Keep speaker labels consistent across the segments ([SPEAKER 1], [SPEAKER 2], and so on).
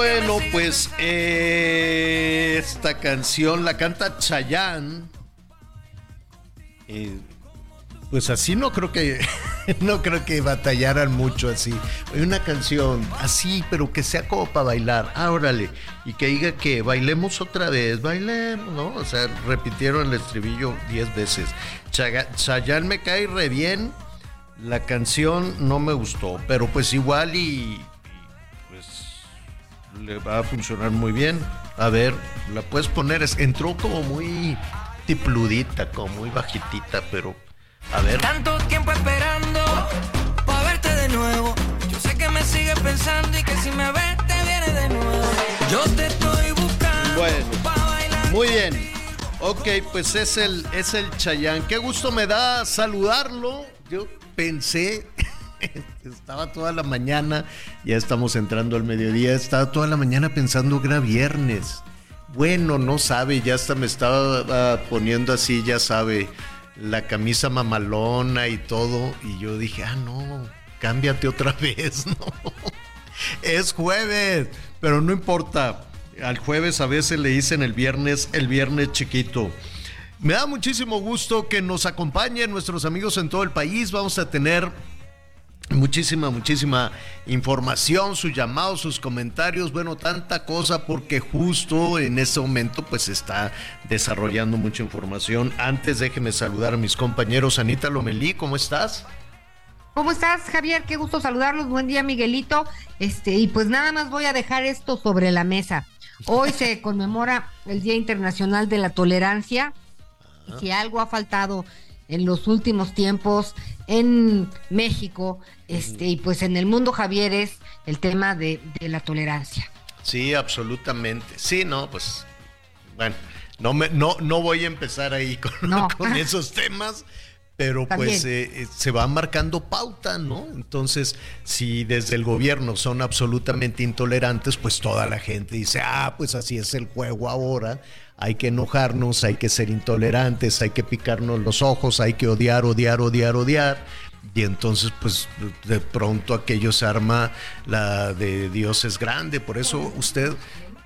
[SPEAKER 1] Bueno, pues eh, esta canción la canta Chayanne. Eh, pues así no creo que no creo que batallaran mucho así. Una canción así, pero que sea como para bailar. Ah, órale. Y que diga que bailemos otra vez, bailemos, ¿no? O sea, repitieron el estribillo 10 veces. Chayanne me cae re bien. La canción no me gustó, pero pues igual y le va a funcionar muy bien. A ver, la puedes poner, es- entró como muy tipludita, como muy bajitita, pero a ver.
[SPEAKER 2] Tanto tiempo esperando para verte de nuevo. Yo sé que me sigues pensando y que si me ves te vienes de nuevo. Yo te estoy buscando
[SPEAKER 1] Bueno.
[SPEAKER 2] para bailar.
[SPEAKER 1] Muy bien. Ok, pues es el, es el Chayán. Qué gusto me da saludarlo. Yo pensé, estaba toda la mañana, ya estamos entrando al mediodía, estaba toda la mañana pensando que era viernes. Bueno, no sabe, ya hasta me estaba ah, poniendo así, ya sabe, la camisa mamalona y todo. Y yo dije, ah, no, cámbiate otra vez, ¿no? Es jueves, pero no importa. Al jueves a veces le dicen el viernes, el viernes chiquito. Me da muchísimo gusto que nos acompañen nuestros amigos en todo el país. Vamos a tener muchísima, muchísima información, sus llamados, sus comentarios, bueno, tanta cosa porque justo en este momento pues se está desarrollando mucha información. Antes déjeme saludar a mis compañeros. Anita Lomelí, ¿cómo estás?
[SPEAKER 3] ¿Cómo estás, Javier? Qué gusto saludarlos. Buen día, Miguelito. Este, y pues nada más voy a dejar esto sobre la mesa. Hoy se conmemora el Día Internacional de la Tolerancia. Y si algo ha faltado en los últimos tiempos en México, este, y pues en el mundo, Javier, es el tema de, de la tolerancia.
[SPEAKER 1] Sí, absolutamente. Sí, no, pues bueno, no me, no, no voy a empezar ahí con,
[SPEAKER 3] No.
[SPEAKER 1] con esos temas, pero pues eh, eh, se va marcando pauta, ¿no? Entonces, si desde el gobierno son absolutamente intolerantes, pues toda la gente dice, ah, pues así es el juego ahora. Hay que enojarnos, hay que ser intolerantes, hay que picarnos los ojos, hay que odiar, odiar, odiar, odiar. Y entonces, pues de pronto aquello se arma la de Dios es grande. Por eso usted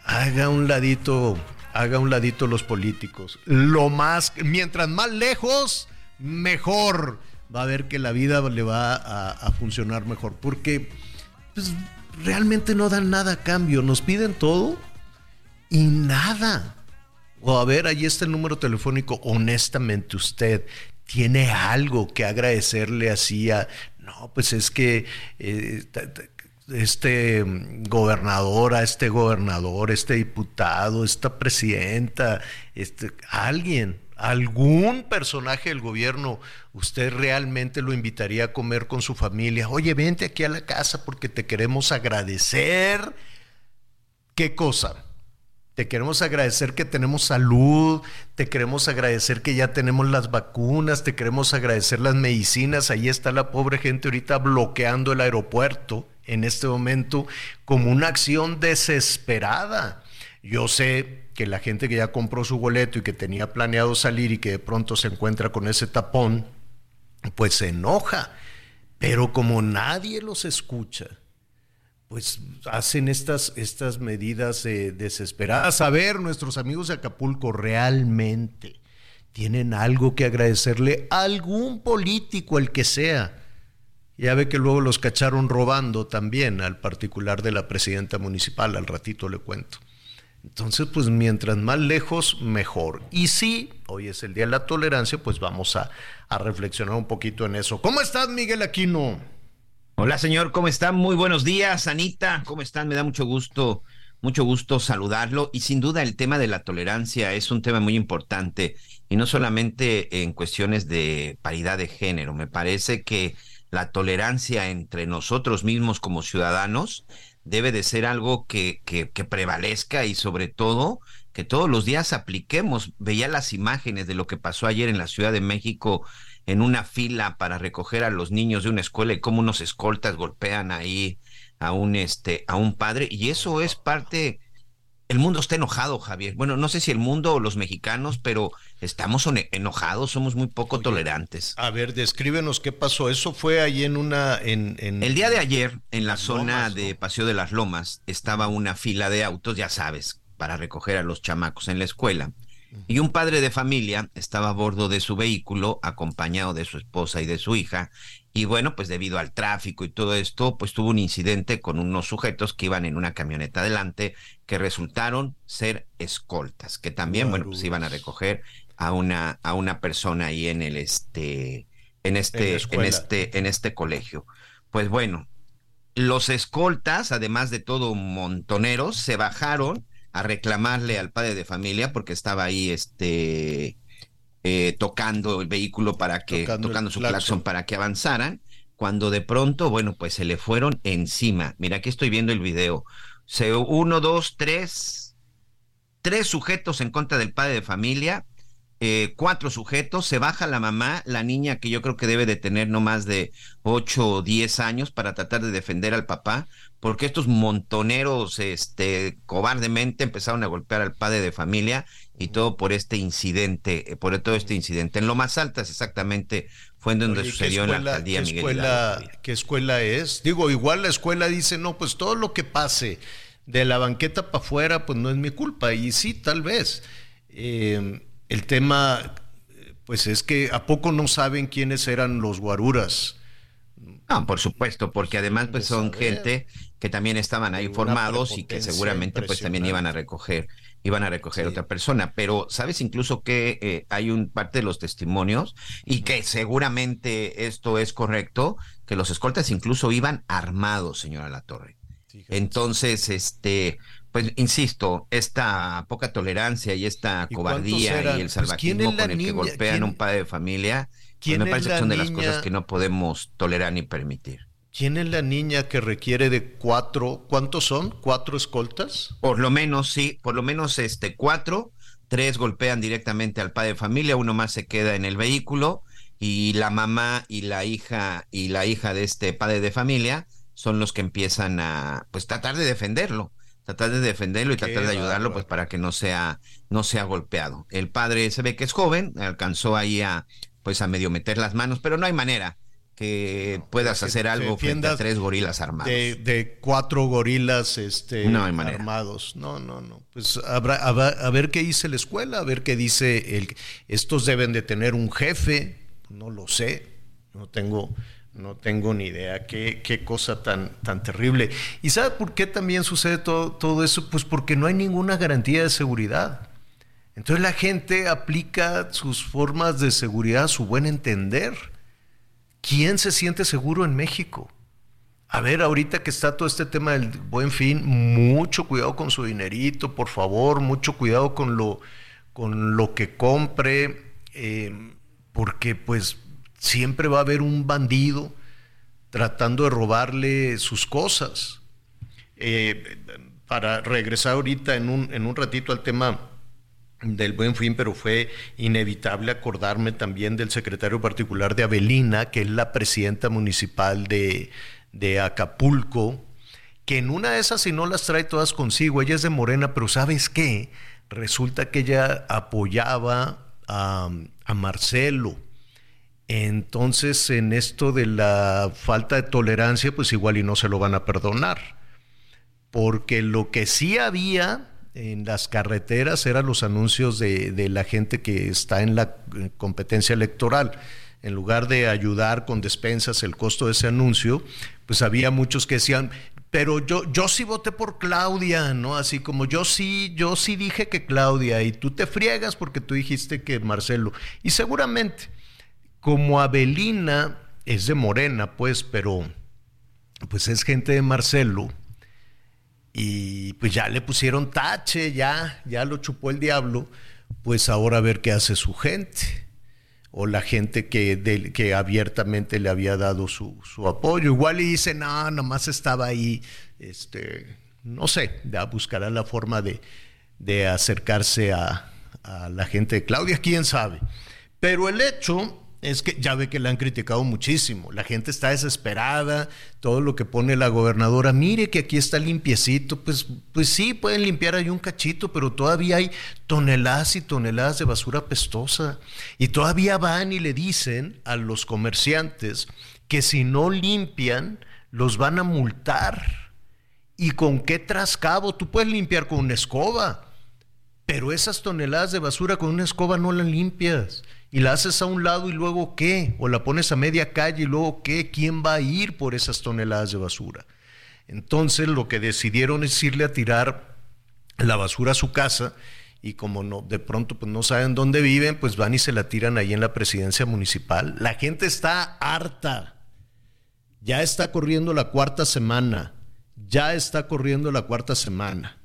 [SPEAKER 1] haga un ladito, haga un ladito los políticos. Lo más, mientras más lejos, mejor. Va a ver que la vida le va a, funcionar mejor. Porque pues, realmente no dan nada a cambio. Nos piden todo y nada. O a ver, ahí está el número telefónico. Honestamente, usted tiene algo que agradecerle así a. No, pues es que eh, este mm, gobernador, a este gobernador, este diputado, esta presidenta, este, alguien, algún personaje del gobierno, usted realmente lo invitaría a comer con su familia. Oye, vente aquí a la casa porque te queremos agradecer. ¿Qué cosa? Te queremos agradecer que tenemos salud, te queremos agradecer que ya tenemos las vacunas, te queremos agradecer las medicinas. Ahí está la pobre gente ahorita bloqueando el aeropuerto en este momento como una acción desesperada. Yo sé que la gente que ya compró su boleto y que tenía planeado salir y que de pronto se encuentra con ese tapón, pues se enoja. Pero como nadie los escucha, pues hacen estas, estas medidas desesperadas. A ver, nuestros amigos de Acapulco realmente tienen algo que agradecerle a algún político, el que sea. Ya ve que luego los cacharon robando también al particular de la presidenta municipal, al ratito le cuento. Entonces, pues mientras más lejos, mejor. Y sí, hoy es el Día de la Tolerancia, pues vamos a, a reflexionar un poquito en eso. ¿Cómo estás, Miguel Aquino?
[SPEAKER 4] Hola, señor, ¿cómo están? Muy buenos días, Anita. ¿Cómo están? Me da mucho gusto, mucho gusto saludarlo. Y sin duda el tema de la tolerancia es un tema muy importante y no solamente en cuestiones de paridad de género. Me parece que la tolerancia entre nosotros mismos como ciudadanos debe de ser algo que, que, que prevalezca y sobre todo que todos los días apliquemos. Veía las imágenes de lo que pasó ayer en la Ciudad de México en una fila para recoger a los niños de una escuela y cómo unos escoltas golpean ahí a un este a un padre y eso es parte el mundo está enojado, Javier. Bueno, no sé si el mundo o los mexicanos, pero estamos enojados, somos muy poco tolerantes.
[SPEAKER 1] A ver, descríbenos qué pasó. Eso fue ahí en una en,
[SPEAKER 4] El día de ayer en la zona de Paseo de las Lomas estaba una fila de autos, ya sabes, para recoger a los chamacos en la escuela y un padre de familia estaba a bordo de su vehículo acompañado de su esposa y de su hija. Y bueno, pues debido al tráfico y todo esto, pues tuvo un incidente con unos sujetos que iban en una camioneta adelante que resultaron ser escoltas, que también, bueno, pues iban a recoger a una a una persona ahí en el este en este en, en este en este colegio. Pues bueno, los escoltas, además de todo montoneros, se bajaron a reclamarle al padre de familia porque estaba ahí este eh, tocando el vehículo para que tocando, su claxon. para que avanzaran cuando de pronto bueno pues se le fueron encima. Mira aquí estoy viendo el video. Se uno dos tres tres sujetos en contra del padre de familia eh, cuatro sujetos, se baja la mamá, la niña que yo creo que debe de tener no más de ocho o diez años para tratar de defender al papá, porque estos montoneros, este, cobardemente empezaron a golpear al padre de familia y todo por este incidente, eh, por todo este incidente. En lo más altas exactamente fue en donde sucedió en la alcaldía
[SPEAKER 1] ¿qué Escuela, ¿Qué escuela es? Digo, igual la escuela dice, no, pues todo lo que pase de la banqueta para afuera, pues no es mi culpa. Y sí, tal vez. Eh, el tema, pues es que ¿a poco no saben quiénes eran los guaruras?
[SPEAKER 4] No, por supuesto, porque además pues son gente que también estaban ahí formados y que seguramente pues también iban a recoger, iban a recoger otra persona. Pero sabes incluso que eh, hay un parte de los testimonios y que seguramente esto es correcto, que los escoltas incluso iban armados, señora La Torre. Entonces, este, pues insisto, esta poca tolerancia y esta cobardía y el pues, salvajismo con el que golpean a un padre de familia, pues, me parece que son de las cosas que no podemos tolerar ni permitir.
[SPEAKER 1] ¿Quién es la niña que requiere de cuatro? ¿Cuántos son? ¿Cuatro escoltas?
[SPEAKER 4] Por lo menos, sí, por lo menos este cuatro. Tres golpean directamente al padre de familia, uno más se queda en el vehículo y la mamá y la hija y la hija de este padre de familia son los que empiezan a pues tratar de defenderlo tratar de defenderlo y tratar de ayudarlo pues para que no sea no sea golpeado. El padre se ve que es joven, alcanzó ahí a pues a medio meter las manos, pero no hay manera que puedas hacer algo frente a tres gorilas armados.
[SPEAKER 1] De, cuatro gorilas este, armados. No, no, no. Pues habrá, a ver qué dice la escuela, a ver qué dice el... Estos deben de tener un jefe, no lo sé, no tengo no tengo ni idea qué, qué cosa tan, tan terrible. ¿Y sabe por qué también sucede todo, todo eso? Pues porque no hay ninguna garantía de seguridad. Entonces la gente aplica sus formas de seguridad a su buen entender. ¿Quién se siente seguro en México? A ver, ahorita que está todo este tema del buen fin, mucho cuidado con su dinerito, por favor, mucho cuidado con lo, con lo que compre, eh, porque pues siempre va a haber un bandido tratando de robarle sus cosas. Eh, para regresar ahorita en un, en un ratito al tema del buen fin, pero fue inevitable acordarme también del secretario particular de Avelina, que es la presidenta municipal de, de Acapulco, que en una de esas, si no las trae todas consigo, ella es de Morena, pero ¿sabes qué? Resulta que ella apoyaba a, a Marcelo entonces, en esto de la falta de tolerancia, pues igual y no se lo van a perdonar. porque lo que sí había en las carreteras eran los anuncios de, de la gente que está en la eh, competencia electoral. En lugar de ayudar con despensas el costo de ese anuncio, pues había muchos que decían, pero yo, yo sí voté por Claudia, ¿no? Así como yo sí, yo sí dije que Claudia, y tú te friegas porque tú dijiste que Marcelo. Y seguramente, como Abelina es de Morena, pues, pero pues es gente de Marcelo, y pues ya le pusieron tache, ya, ya lo chupó el diablo, pues ahora a ver qué hace su gente o la gente que, que abiertamente le había dado su, su, apoyo. Igual y dice, no, nomás estaba ahí, este, no sé, ya buscará la forma de, de acercarse a, a la gente de Claudia, quién sabe. Pero el hecho es que ya ve que la han criticado muchísimo. La gente está desesperada, todo lo que pone la gobernadora, mire que aquí está limpiecito, pues, pues sí, pueden limpiar ahí un cachito, pero todavía hay toneladas y toneladas de basura pestosa. Y todavía van y le dicen a los comerciantes que si no limpian, los van a multar. ¿Y con qué trascabo? Tú puedes limpiar con una escoba, pero esas toneladas de basura con una escoba no las limpias y la haces a un lado y luego qué, o la pones a media calle y luego qué, ¿quién va a ir por esas toneladas de basura? Entonces lo que decidieron es irle a tirar la basura a su casa y como no, de pronto pues no saben dónde viven, pues van y se la tiran ahí en la presidencia municipal. La gente está harta. Ya está corriendo la cuarta semana. Ya está corriendo la cuarta semana.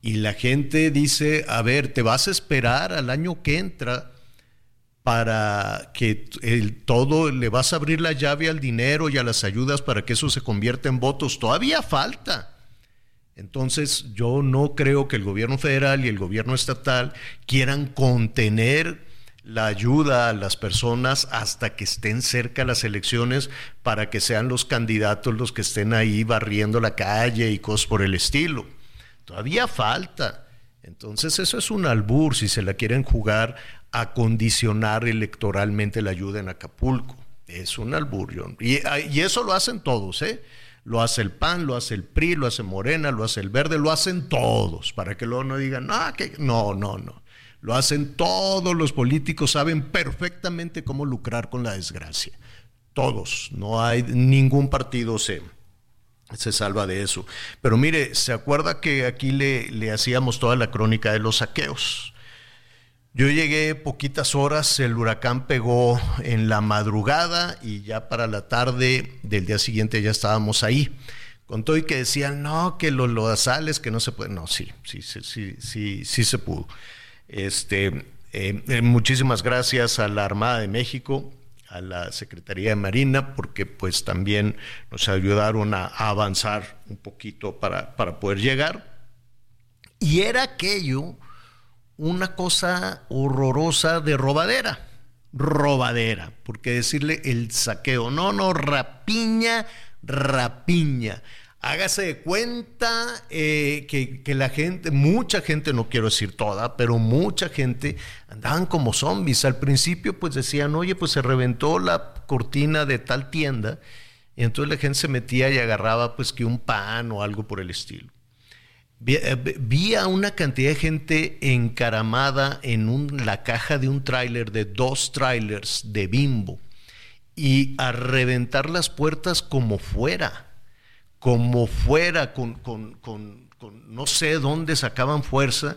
[SPEAKER 1] Y la gente dice, a ver, te vas a esperar al año que entra para que el todo le vas a abrir la llave al dinero y a las ayudas para que eso se convierta en votos. Todavía falta. Entonces yo no creo que el gobierno federal y el gobierno estatal quieran contener la ayuda a las personas hasta que estén cerca las elecciones para que sean los candidatos los que estén ahí barriendo la calle y cosas por el estilo. Todavía falta. Entonces eso es un albur si se la quieren jugar a condicionar electoralmente la ayuda en Acapulco. Es un alburión. Y, y, eso lo hacen todos, ¿eh? Lo hace el PAN, lo hace el PRI, lo hace Morena, lo hace el Verde, lo hacen todos, para que luego no digan, ah, que no, no, no. Lo hacen todos los políticos, saben perfectamente cómo lucrar con la desgracia. Todos, no hay ningún partido se, se salva de eso. Pero mire, ¿se acuerda que aquí le, le hacíamos toda la crónica de los saqueos? Yo llegué poquitas horas, el huracán pegó en la madrugada y ya para la tarde del día siguiente ya estábamos ahí. Con todo y que decían, no, que los lodazales, que no se puede. No, sí, sí, sí, sí, sí, sí se pudo. Este, eh, eh, muchísimas gracias a la Armada de México, a la Secretaría de Marina, porque pues también nos ayudaron a, avanzar un poquito para, para poder llegar. Y era aquello una cosa horrorosa de robadera. Robadera, porque decirle el saqueo, no, no, rapiña, rapiña. Hágase de cuenta eh, que, que, la gente, mucha gente, no quiero decir toda, pero mucha gente andaban como zombies. Al principio pues decían, oye, pues se reventó la cortina de tal tienda, y entonces la gente se metía y agarraba pues que un pan o algo por el estilo. Eh, vi, a una cantidad de gente encaramada en la caja de un tráiler, de dos trailers de bimbo, y a reventar las puertas como fuera, como fuera, con, no sé dónde sacaban fuerza,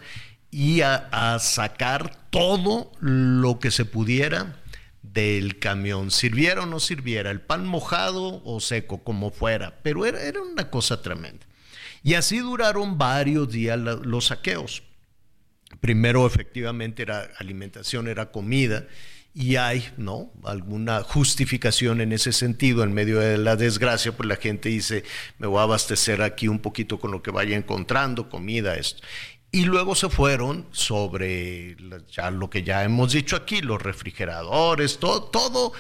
[SPEAKER 1] y a, sacar todo lo que se pudiera del camión, sirviera o no sirviera, el pan mojado o seco, como fuera, pero era, era una cosa tremenda. Y así duraron varios días los saqueos. Primero efectivamente era alimentación, era comida, y hay, ¿no? Alguna justificación en ese sentido, en medio de la desgracia, pues la gente dice, me voy a abastecer aquí un poquito con lo que vaya encontrando, comida, esto. Y luego se fueron sobre ya lo que ya hemos dicho aquí, los refrigeradores, todo, todo,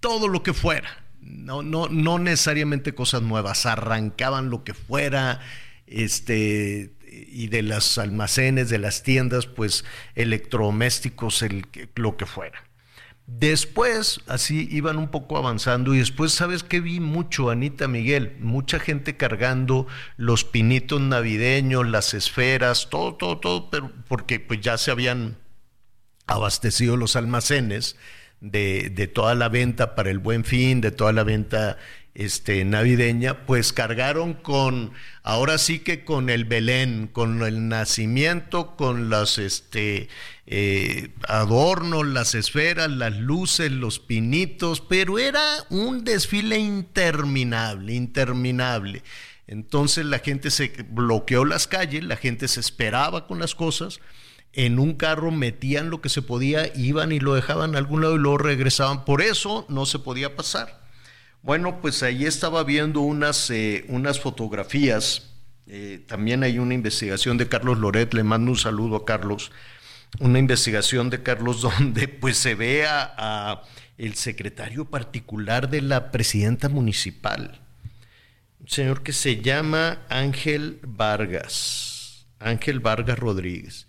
[SPEAKER 1] todo lo que fuera. No, no, no necesariamente cosas nuevas, arrancaban lo que fuera, este, y de los almacenes, de las tiendas, pues electrodomésticos, el, lo que fuera. Después, así iban un poco avanzando y después, ¿sabes qué vi mucho, Anita Miguel? Mucha gente cargando los pinitos navideños, las esferas, todo, todo, todo, pero porque pues ya se habían abastecido los almacenes de, de toda la venta para el buen fin, de toda la venta este, navideña, pues cargaron con, ahora sí que con el Belén, con el nacimiento, con los este, eh, adornos, las esferas, las luces, los pinitos, pero era un desfile interminable, interminable. Entonces la gente se bloqueó las calles, la gente se esperaba con las cosas, en un carro metían lo que se podía, iban y lo dejaban a algún lado y luego regresaban. Por eso no se podía pasar. Bueno, pues ahí estaba viendo unas, eh, unas fotografías. Eh, también hay una investigación de Carlos Loret, le mando un saludo a Carlos. Una investigación de Carlos donde pues se ve a, el secretario particular de la presidenta municipal, un señor que se llama Ángel Vargas, Ángel Vargas Rodríguez,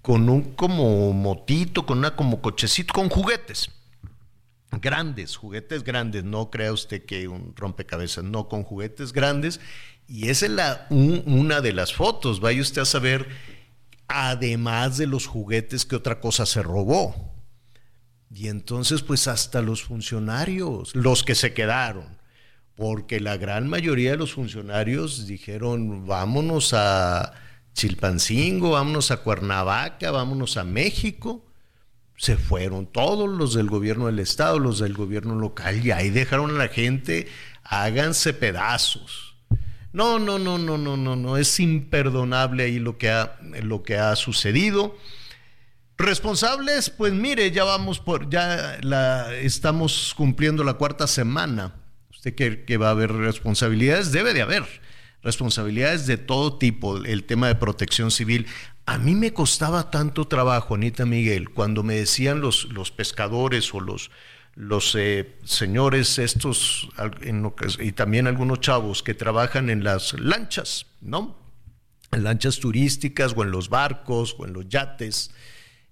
[SPEAKER 1] con un como motito, con una como cochecito, con juguetes grandes, juguetes grandes, no crea usted que un rompecabezas, no, con juguetes grandes. Y esa es la, una de las fotos, vaya usted a saber, además de los juguetes, que otra cosa se robó. Y entonces, pues hasta los funcionarios, los que se quedaron, porque la gran mayoría de los funcionarios dijeron, vámonos a Chilpancingo, vámonos a Cuernavaca, vámonos a México se fueron todos los del gobierno del estado, los del gobierno local, y ahí dejaron a la gente, háganse pedazos. No, no, no, no, no, no, no, es imperdonable ahí lo que ha, lo que ha sucedido. Responsables, pues mire, ya vamos por, ya la, estamos cumpliendo la cuarta semana. Usted que, que va a haber responsabilidades, debe de haber responsabilidades de todo tipo, el tema de protección civil. A mí me costaba tanto trabajo, Anita Miguel, cuando me decían los, los pescadores o los, los eh, señores estos, y también algunos chavos que trabajan en las lanchas, ¿no? En lanchas turísticas o en los barcos o en los yates.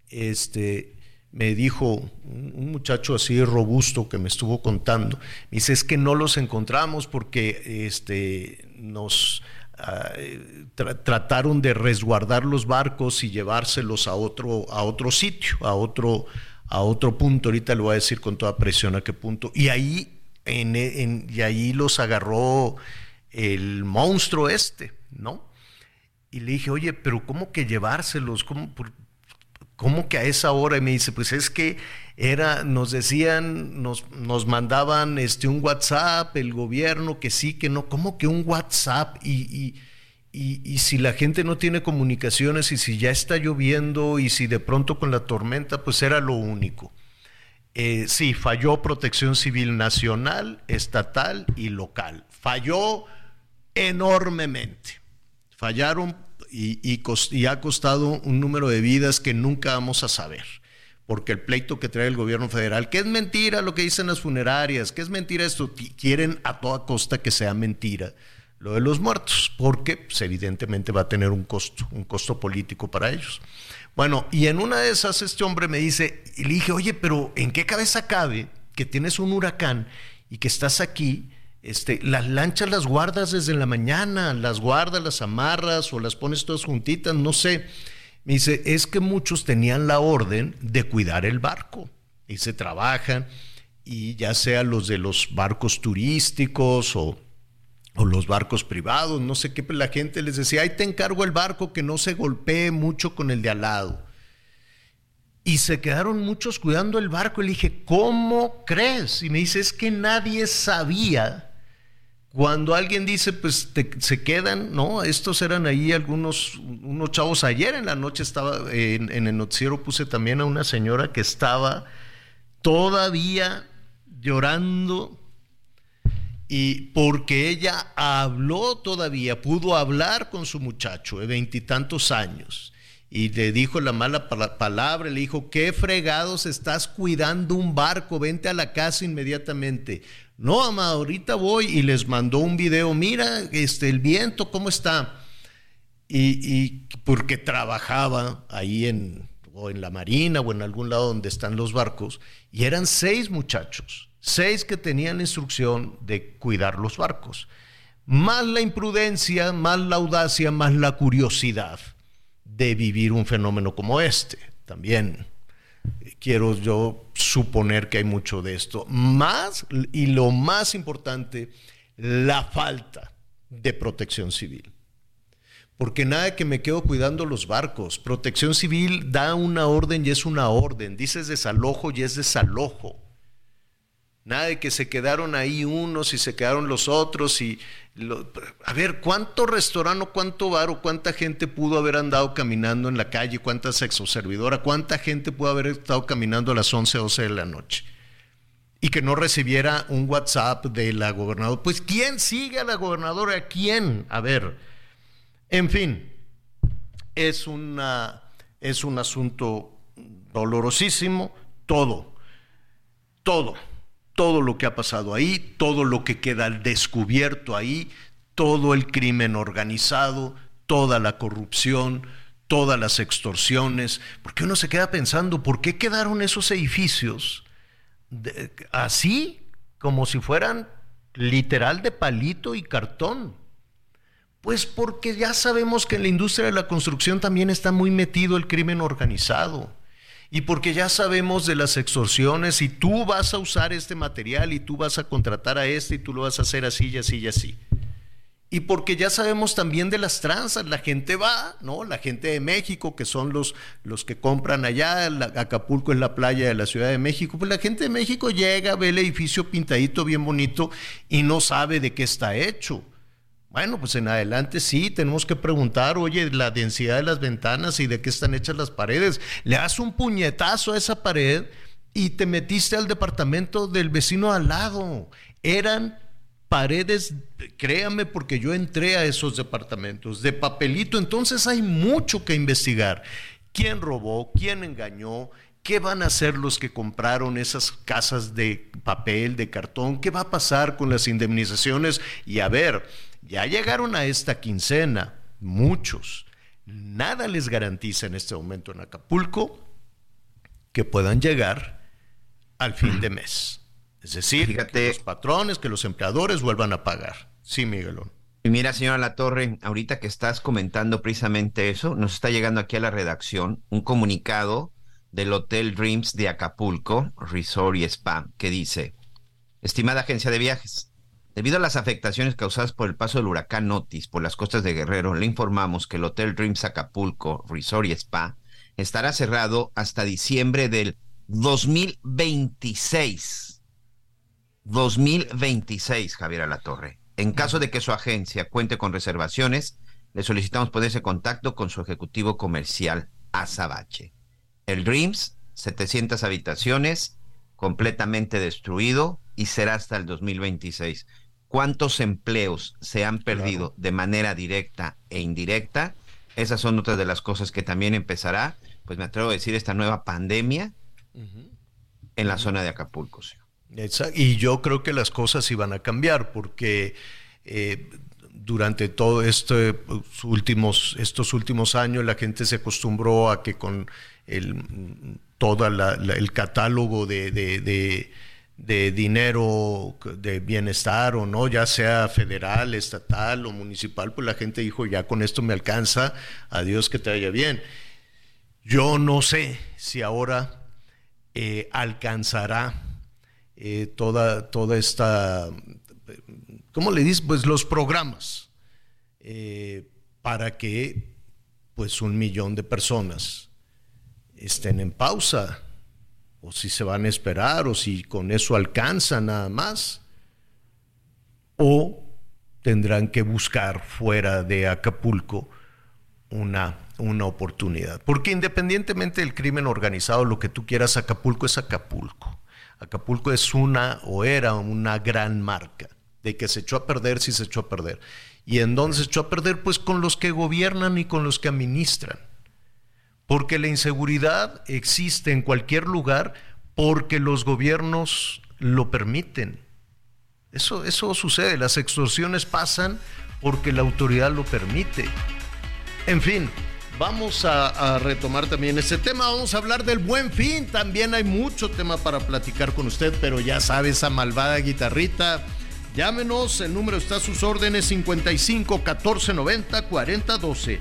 [SPEAKER 1] Este, me dijo un muchacho así robusto que me estuvo contando, me dice, es que no los encontramos porque este, nos Ah, trataron de resguardar los barcos y llevárselos a otro, a otro sitio, a otro, a otro punto. Ahorita le voy a decir con toda presión a qué punto. Y ahí, en, y ahí los agarró el monstruo este, ¿no? Y le dije, oye, pero ¿cómo que llevárselos? ¿Cómo, ¿Cómo que a esa hora? Y me dice, pues es que era, nos decían, nos, nos mandaban este, un WhatsApp, el gobierno, que sí, que no, ¿cómo que un WhatsApp? Y, y, si la gente no tiene comunicaciones y si ya está lloviendo y si de pronto con la tormenta, pues era lo único. Eh, sí, falló Protección Civil Nacional, estatal y local. Falló enormemente. Fallaron y, y, ha costado un número de vidas que nunca vamos a saber porque el pleito que trae el gobierno federal, que es mentira lo que dicen las funerarias, que es mentira esto, quieren a toda costa que sea mentira lo de los muertos, porque pues, evidentemente va a tener un costo, un costo político para ellos. Bueno, y en una de esas este hombre me dice, y le dije, oye, pero ¿en qué cabeza cabe que tienes un huracán y que estás aquí? Este, las lanchas las guardas desde la mañana, las guardas, las amarras o las pones todas juntitas, no sé. Me dice, es que muchos tenían la orden de cuidar el barco y se trabajan y ya sea los de los barcos turísticos o, los barcos privados, no sé qué, pues la gente les decía, ahí te encargo el barco que no se golpee mucho con el de al lado. Y se quedaron muchos cuidando el barco. Y le dije, ¿cómo crees? Y me dice, es que nadie sabía cuando alguien dice, pues se quedan, ¿no? Estos eran ahí algunos, unos chavos. Ayer en la noche estaba, en, en, el noticiero puse también a una señora que estaba todavía llorando y porque ella habló todavía, pudo hablar con su muchacho de veintitantos años y le dijo la mala palabra, le dijo, ¿qué fregados estás cuidando un barco? Vente a la casa inmediatamente. No, ama, ahorita voy y les mandó un video, mira, este, el viento, ¿cómo está? Y, porque trabajaba ahí en, o en la marina o en algún lado donde están los barcos, y eran seis muchachos, seis que tenían instrucción de cuidar los barcos. Más la imprudencia, más la audacia, más la curiosidad de vivir un fenómeno como este. También quiero yo suponer que hay mucho de esto. Más, y lo más importante, la falta de protección civil. Porque nada que me quedo cuidando los barcos. Protección civil da una orden y es una orden. Dices desalojo y es desalojo. Nada de que se quedaron ahí unos y se quedaron los otros. Y a ver, ¿cuánto restaurante, cuánto bar o cuánta gente pudo haber andado caminando en la calle? ¿Cuánta sexoservidora? ¿Cuánta gente pudo haber estado caminando a las 11, 12 de la noche? Y que no recibiera un WhatsApp de la gobernadora. Pues, ¿quién sigue a la gobernadora? ¿Quién? A ver. En fin, es, una, es un asunto dolorosísimo. Todo, todo todo lo que ha pasado ahí, todo lo que queda descubierto ahí, todo el crimen organizado, toda la corrupción, todas las extorsiones, porque uno se queda pensando, ¿por qué quedaron esos edificios así, como si fueran literal de palito y cartón? Pues porque ya sabemos que en la industria de la construcción también está muy metido el crimen organizado y porque ya sabemos de las extorsiones y tú vas a usar este material y tú vas a contratar a este y tú lo vas a hacer así y así y así. Y porque ya sabemos también de las tranzas, la gente va, ¿no? La gente de México, que son los, los que compran allá, Acapulco es la playa de la Ciudad de México, pues la gente de México llega, ve el edificio pintadito bien bonito y no sabe de qué está hecho. Bueno, pues en adelante sí, tenemos que preguntar, oye, la densidad de las ventanas y de qué están hechas las paredes. Le das un puñetazo a esa pared y te metiste al departamento del vecino al lado. Eran paredes, créame porque yo entré a esos departamentos de papelito, entonces hay mucho que investigar. ¿Quién robó? ¿Quién engañó? ¿Qué van a hacer los que compraron esas casas de papel, de cartón? ¿Qué va a pasar con las indemnizaciones? Y a ver, ya llegaron a esta quincena, muchos. Nada les garantiza en este momento en Acapulco que puedan llegar al fin de mes. Es decir, que los patrones, que los empleadores vuelvan a pagar. Sí, Miguelón.
[SPEAKER 4] Y mira, señora La Torre, ahorita que estás comentando precisamente eso, nos está llegando aquí a la redacción un comunicado del Hotel Dreams de Acapulco, Resort y Spa, que dice, estimada agencia de viajes, Debido a las afectaciones causadas por el paso del huracán Otis por las costas de Guerrero, le informamos que el Hotel Dreams Acapulco Resort y Spa estará cerrado hasta diciembre del 2026. 2026, Javier Alatorre. En caso de que su agencia cuente con reservaciones, le solicitamos ponerse en contacto con su ejecutivo comercial, Azabache. El Dreams, 700 habitaciones, completamente destruido y será hasta el 2026 cuántos empleos se han perdido de manera directa e indirecta. Esas son otras de las cosas que también empezará, pues me atrevo a decir, esta nueva pandemia en la zona de Acapulco.
[SPEAKER 1] Y yo creo que las cosas iban a cambiar porque eh, durante todo este últimos, estos últimos años la gente se acostumbró a que con el, todo el catálogo de de dinero de bienestar o no, ya sea federal, estatal o municipal, pues la gente dijo, ya con esto me alcanza, adiós que te vaya bien. Yo no sé si ahora eh, alcanzará eh, toda, toda esta, ¿cómo le dices? Pues los programas eh, para que pues un millón de personas estén en pausa o si se van a esperar, o si con eso alcanza nada más, o tendrán que buscar fuera de Acapulco una, una oportunidad. Porque independientemente del crimen organizado, lo que tú quieras, Acapulco es Acapulco. Acapulco es una o era una gran marca, de que se echó a perder, si se echó a perder. ¿Y en dónde se echó a perder? Pues con los que gobiernan y con los que administran. Porque la inseguridad existe en cualquier lugar porque los gobiernos lo permiten. Eso, eso sucede, las extorsiones pasan porque la autoridad lo permite. En fin, vamos a, retomar también ese tema. Vamos a hablar del buen fin. También hay mucho tema para platicar con usted, pero ya sabe esa malvada guitarrita. Llámenos, el número está a sus órdenes 55 14 90 40 12.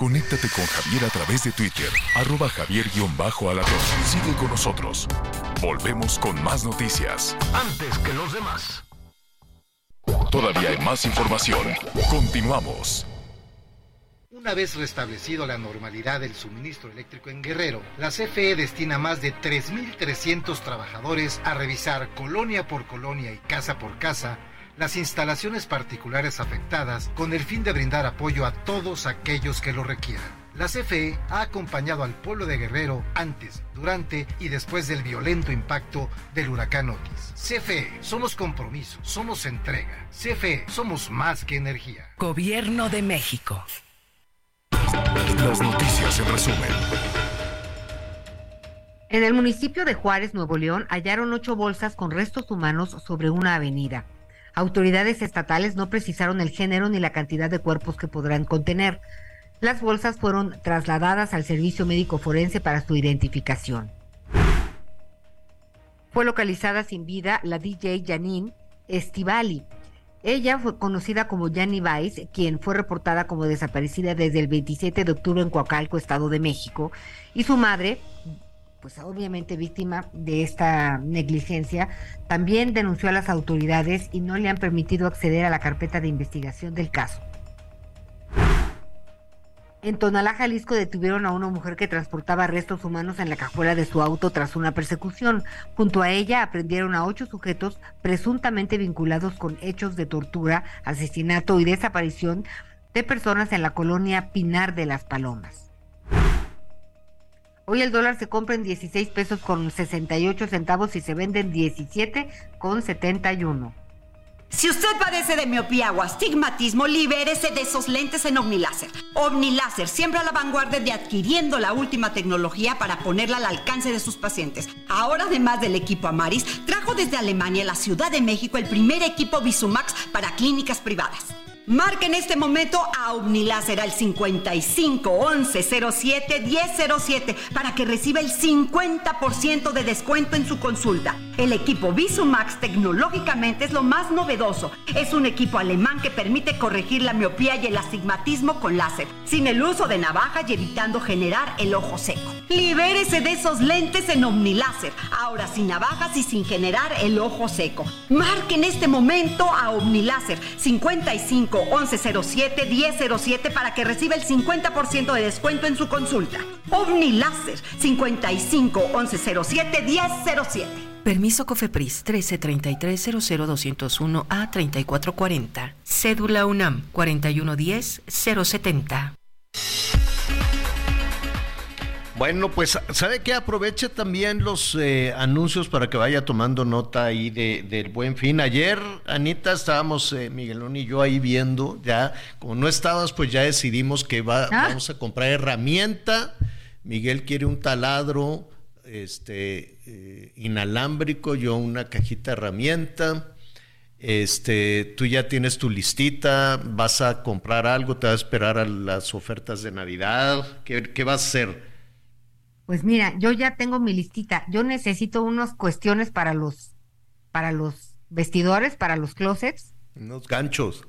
[SPEAKER 5] Conéctate con Javier a través de Twitter, arroba javier-alatón. Sigue con nosotros. Volvemos con más noticias.
[SPEAKER 6] Antes que los demás.
[SPEAKER 5] Todavía hay más información. Continuamos.
[SPEAKER 7] Una vez restablecido la normalidad del suministro eléctrico en Guerrero, la CFE destina más de 3.300 trabajadores a revisar colonia por colonia y casa por casa las instalaciones particulares afectadas con el fin de brindar apoyo a todos aquellos que lo requieran. La CFE ha acompañado al pueblo de Guerrero antes, durante y después del violento impacto del huracán Otis. CFE, somos compromiso, somos entrega. CFE, somos más que energía.
[SPEAKER 8] Gobierno de México.
[SPEAKER 5] Las noticias en resumen.
[SPEAKER 3] En el municipio de Juárez, Nuevo León, hallaron ocho bolsas con restos humanos sobre una avenida. Autoridades estatales no precisaron el género ni la cantidad de cuerpos que podrán contener. Las bolsas fueron trasladadas al servicio médico forense para su identificación. Fue localizada sin vida la DJ Janine Estivali. Ella fue conocida como Janny Weiss, quien fue reportada como desaparecida desde el 27 de octubre en Coacalco, Estado de México, y su madre, pues obviamente víctima de esta negligencia, también denunció a las autoridades y no le han permitido acceder a la carpeta de investigación del caso. En Tonalá, Jalisco, detuvieron a una mujer que transportaba restos humanos en la cajuela de su auto tras una persecución. Junto a ella aprendieron a ocho sujetos presuntamente vinculados con hechos de tortura, asesinato y desaparición de personas en la colonia Pinar de las Palomas. Hoy el dólar se compra en 16 pesos con 68 centavos y se vende en 17 con 71.
[SPEAKER 9] Si usted padece de miopía o astigmatismo, libérese de esos lentes en OmniLáser. OmniLáser, siempre a la vanguardia de adquiriendo la última tecnología para ponerla al alcance de sus pacientes. Ahora, además del equipo Amaris, trajo desde Alemania la Ciudad de México el primer equipo Visumax para clínicas privadas. Marque en este momento a Omniláser al 55 11 07 1007 para que reciba el 50% de descuento en su consulta. El equipo Visumax tecnológicamente es lo más novedoso. Es un equipo alemán que permite corregir la miopía y el astigmatismo con láser, sin el uso de navaja y evitando generar el ojo seco. Libérese de esos lentes en Omniláser, ahora sin navajas y sin generar el ojo seco. Marque en este momento a Omniláser 55 1107 1007 para que reciba el 50% de descuento en su consulta. OVNI Láser 55 1107 1007.
[SPEAKER 8] Permiso COFEPRIS 1333 a 3440. Cédula UNAM 4110
[SPEAKER 1] Bueno, pues, ¿sabe qué? Aproveche también los eh, anuncios para que vaya tomando nota ahí de, del buen fin. Ayer, Anita, estábamos, eh, Miguelón y yo ahí viendo, ya, como no estabas, pues ya decidimos que va, ah. vamos a comprar herramienta. Miguel quiere un taladro este, eh, inalámbrico, yo una cajita de herramienta. Este, tú ya tienes tu listita, vas a comprar algo, te vas a esperar a las ofertas de Navidad. ¿Qué, qué vas a hacer?
[SPEAKER 3] Pues mira, yo ya tengo mi listita. Yo necesito unas cuestiones para los, para los vestidores, para los closets.
[SPEAKER 1] Unos ganchos.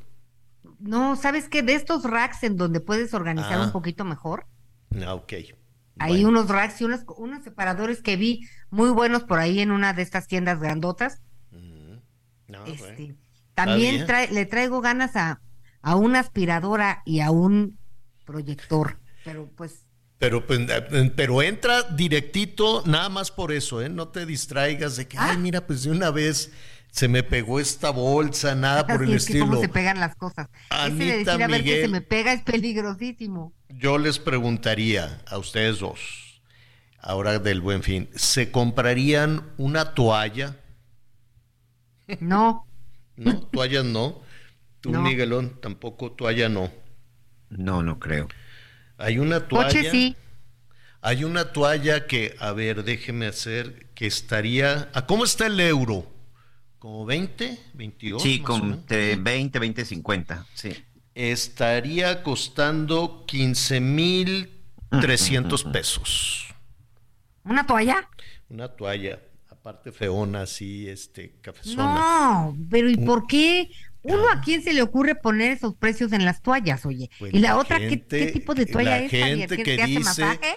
[SPEAKER 3] No, ¿sabes qué? De estos racks en donde puedes organizar un ah. poquito mejor.
[SPEAKER 1] Ah, ok.
[SPEAKER 3] Hay unos racks y unos, unos separadores que vi muy buenos por ahí en una de estas tiendas grandotas. este, También le traigo ganas a, a una aspiradora y a un proyector. Pero pues
[SPEAKER 1] pero, pues, eh, pero entra directito, nada más por eso, ¿eh? No te distraigas de que, ay, ah. mira, pues de una vez se me pegó esta bolsa, nada por el
[SPEAKER 3] es que
[SPEAKER 1] estilo.
[SPEAKER 3] cómo se pegan las cosas. Ese de
[SPEAKER 1] Anita
[SPEAKER 3] decir a ver que se me pega es peligrosísimo.
[SPEAKER 1] Yo les preguntaría a ustedes dos, ahora del buen fin, ¿se comprarían una toalla?
[SPEAKER 3] No.
[SPEAKER 1] No, toallas no. Tú,
[SPEAKER 3] No.
[SPEAKER 1] Miguelón, tampoco toalla no.
[SPEAKER 4] No, no creo.
[SPEAKER 1] Hay una toalla.
[SPEAKER 3] Coche sí.
[SPEAKER 1] Hay una toalla que, a ver, déjeme hacer, que estaría. ¿A cómo está el euro? ¿Como 20? ¿22?
[SPEAKER 4] Sí, con
[SPEAKER 1] menos?
[SPEAKER 4] entre 20, 20, 50. Sí.
[SPEAKER 1] Estaría costando 15 mil 300 pesos.
[SPEAKER 3] ¿Una toalla?
[SPEAKER 1] Una toalla, aparte feona, así, este, cafezona.
[SPEAKER 3] No, pero ¿y por qué? Uno a quién se le ocurre poner esos precios en las toallas, oye.
[SPEAKER 1] Pues
[SPEAKER 3] y la,
[SPEAKER 1] la
[SPEAKER 3] otra, ¿qué- ¿qué,
[SPEAKER 1] gente-
[SPEAKER 3] tipo de toalla
[SPEAKER 1] la
[SPEAKER 3] es,
[SPEAKER 1] gente
[SPEAKER 3] ¿Qué,
[SPEAKER 1] que
[SPEAKER 3] te hace masaje?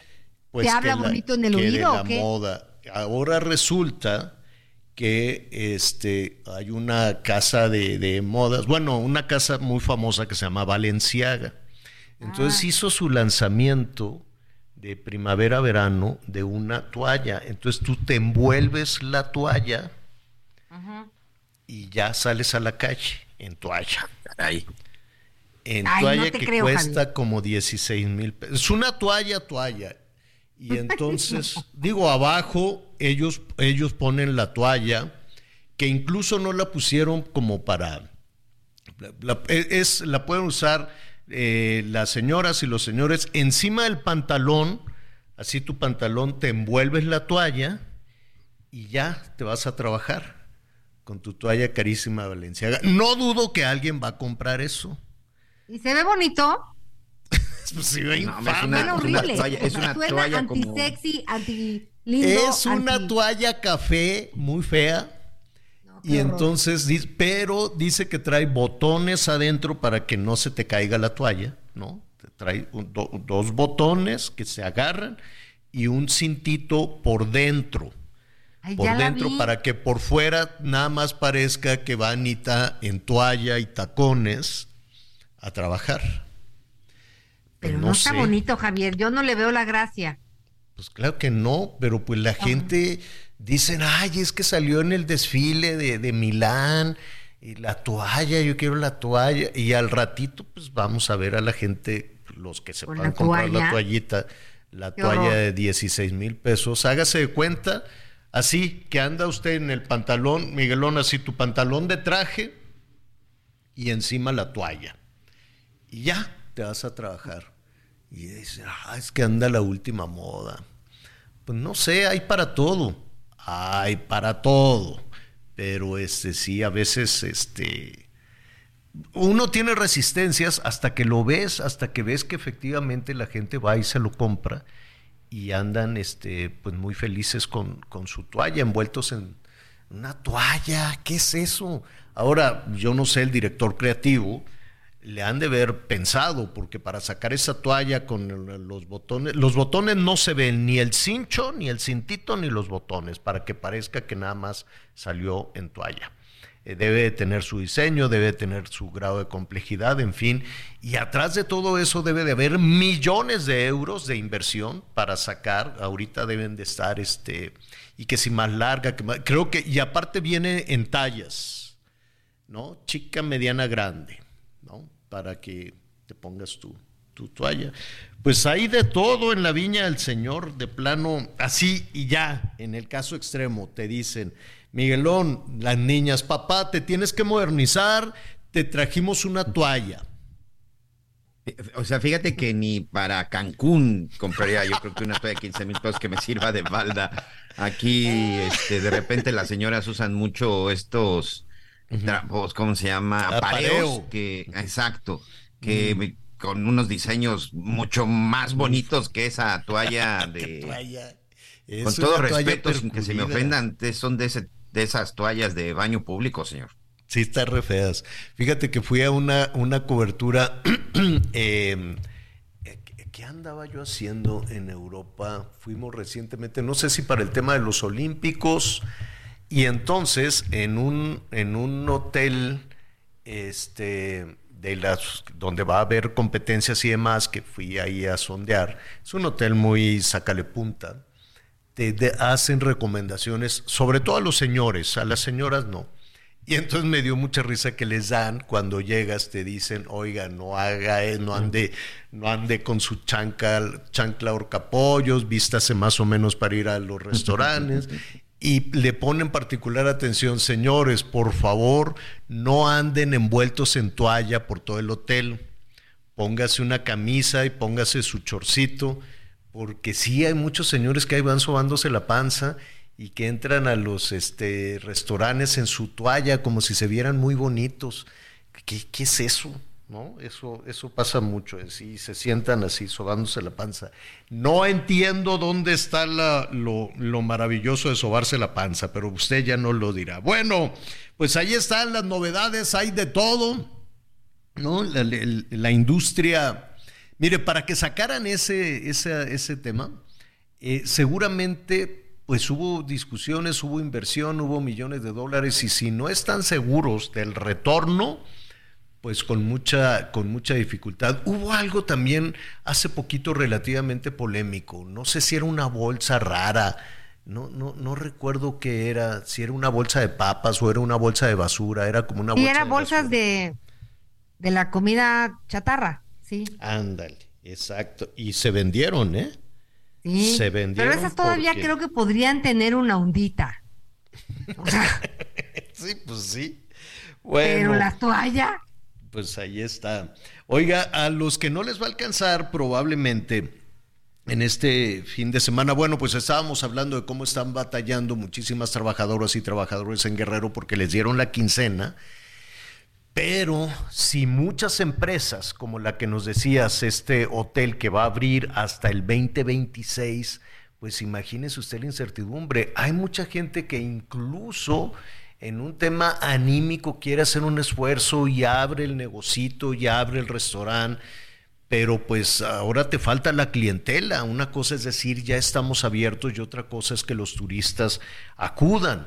[SPEAKER 1] Pues
[SPEAKER 3] ¿Te habla
[SPEAKER 1] la-
[SPEAKER 3] bonito en el
[SPEAKER 1] que de
[SPEAKER 3] oído
[SPEAKER 1] la
[SPEAKER 3] o qué?
[SPEAKER 1] moda. Ahora resulta que este hay una casa de, de modas, bueno, una casa muy famosa que se llama Valenciaga. Entonces
[SPEAKER 3] Ah.
[SPEAKER 1] hizo su lanzamiento de primavera-verano de una toalla. Entonces tú te envuelves la toalla y ya sales a la calle en toalla.
[SPEAKER 4] Ahí.
[SPEAKER 1] En
[SPEAKER 3] Ay,
[SPEAKER 1] toalla que
[SPEAKER 3] creo,
[SPEAKER 1] cuesta
[SPEAKER 3] Javier.
[SPEAKER 1] como 16 mil pesos. Es una toalla, toalla. Y entonces, digo, abajo ellos, ellos ponen la toalla, que incluso no la pusieron como para... La, es, la pueden usar eh, las señoras y los señores encima del pantalón, así tu pantalón te envuelves la toalla y ya te vas a trabajar con tu toalla carísima Valenciaga. No dudo que alguien va a comprar eso.
[SPEAKER 3] ¿Y se ve bonito?
[SPEAKER 1] Pues sí, ve
[SPEAKER 4] No,
[SPEAKER 1] infame.
[SPEAKER 4] es una- toalla- es una
[SPEAKER 3] Suena
[SPEAKER 4] toalla como-
[SPEAKER 3] anti-sexy, anti-lindo.
[SPEAKER 1] Es una
[SPEAKER 3] anti-
[SPEAKER 1] toalla café muy fea. Y
[SPEAKER 3] horror.
[SPEAKER 1] entonces, dice- pero dice que trae botones adentro para que no se te caiga la toalla, ¿no? Te Trae un- do- dos botones que se agarran y un cintito por dentro.
[SPEAKER 3] Ay,
[SPEAKER 1] por dentro para que por fuera nada más parezca que va Anita en toalla y tacones a trabajar.
[SPEAKER 3] Pero
[SPEAKER 1] no
[SPEAKER 3] no, está
[SPEAKER 1] sé.
[SPEAKER 3] bonito, Javier. Yo no le veo la gracia.
[SPEAKER 1] Pues claro que no, pero pues la gente dicen, ay, es que salió en el desfile de, de Milán y la toalla, yo quiero la toalla. Y al ratito, pues vamos a ver a la gente, los que se puedan
[SPEAKER 3] la
[SPEAKER 1] comprar la toallita, la toalla de 16 mil pesos. Hágase de cuenta, así que anda usted en el pantalón, Miguelón, así tu pantalón de traje y encima la toalla. Y ya te vas a trabajar. Y dices, ah, es que anda la última moda. Pues no sé, hay para todo. Hay para todo. Pero este sí, a veces este uno tiene resistencias hasta que lo ves, hasta que ves que efectivamente la gente va y se lo compra y andan este pues muy felices con, con su toalla, envueltos en una toalla, ¿qué es eso? Ahora, yo no sé el director creativo, le han de haber pensado, porque para sacar esa toalla con los botones, los botones no se ven ni el cincho, ni el cintito, ni los botones, para que parezca que nada más salió en toalla. Eh, debe de tener su diseño, debe de tener su grado de complejidad, en fin, y atrás de todo eso debe de haber millones de euros de inversión para sacar, ahorita deben de estar, este, y que si más larga, que más- creo que, y aparte viene en tallas, ¿no? Chica, mediana, grande, ¿no? Para que te pongas tu, tu toalla. Pues hay de todo en la viña del Señor, de plano, así y ya, en el caso extremo, te dicen, Miguelón, las niñas, papá, te tienes que modernizar, te trajimos una toalla.
[SPEAKER 4] O sea, fíjate que ni para Cancún compraría yo creo que una toalla de 15 mil pesos que me sirva de balda. Aquí, este, de repente las señoras usan mucho estos trapos, ¿cómo se llama?
[SPEAKER 1] Apareo.
[SPEAKER 4] Apareos, que, exacto, que con unos diseños mucho más bonitos que esa toalla de...
[SPEAKER 1] Toalla.
[SPEAKER 4] Con todo respeto, sin que se me ofendan, son de, ese, de esas toallas de baño público, señor.
[SPEAKER 1] Sí, está re feas. Fíjate que fui a una, una cobertura. eh, ¿qué- ¿Qué andaba yo haciendo en Europa? Fuimos recientemente, no sé si para el tema de los Olímpicos. Y entonces, en un, en un hotel, este, de las, donde va a haber competencias y demás, que fui ahí a sondear, es un hotel muy sacale punta te de- hacen recomendaciones, sobre todo a los señores, a las señoras no. Y entonces me dio mucha risa que les dan cuando llegas, te dicen, oiga, no haga, eh, no ande, no ande con su chancla, chancla horcapollos, vístase más o menos para ir a los restaurantes. Y le ponen particular atención, señores, por favor, no anden envueltos en toalla por todo el hotel. Póngase una camisa y póngase su chorcito, porque sí hay muchos señores que ahí van sobándose la panza y que entran a los este, restaurantes en su toalla como si se vieran muy bonitos. ¿Qué, qué es eso? ¿No? Eso, eso pasa mucho, así se sientan así, sobándose la panza. No entiendo dónde está lo, lo, maravilloso de sobarse la panza, pero usted ya no lo dirá. Bueno, pues ahí están las novedades, hay de todo, ¿no? La industria. Mire, para que sacaran ese, ese, ese tema, eh, seguramente pues hubo discusiones, hubo inversión, hubo millones de dólares y si no están seguros del retorno, pues con mucha, con mucha dificultad. Hubo algo también hace poquito relativamente polémico, no sé si era una bolsa rara, no, no, no recuerdo qué era, si era una bolsa de papas o era una bolsa de basura, era como una
[SPEAKER 3] bolsa. Y era de bolsas basura. de, de la comida chatarra, sí.
[SPEAKER 1] Ándale, exacto. Y se vendieron, ¿eh?
[SPEAKER 3] Sí,
[SPEAKER 1] se vendieron.
[SPEAKER 3] Pero esas todavía
[SPEAKER 1] porque...
[SPEAKER 3] creo que podrían tener una ondita. O sea,
[SPEAKER 1] sí, pues sí. Bueno,
[SPEAKER 3] pero la toalla.
[SPEAKER 1] Pues ahí está. Oiga, a los que no les va a alcanzar probablemente en este fin de semana, bueno, pues estábamos hablando de cómo están batallando muchísimas trabajadoras y trabajadores en Guerrero porque les dieron la quincena. Pero si muchas empresas, como la que nos decías, este hotel que va a abrir hasta el 2026, pues imagínese usted la incertidumbre. Hay mucha gente que incluso en un tema anímico quiere hacer un esfuerzo y abre el negocito y abre el restaurante, pero pues ahora te falta la clientela. Una cosa es decir, ya estamos abiertos y otra cosa es que los turistas acudan.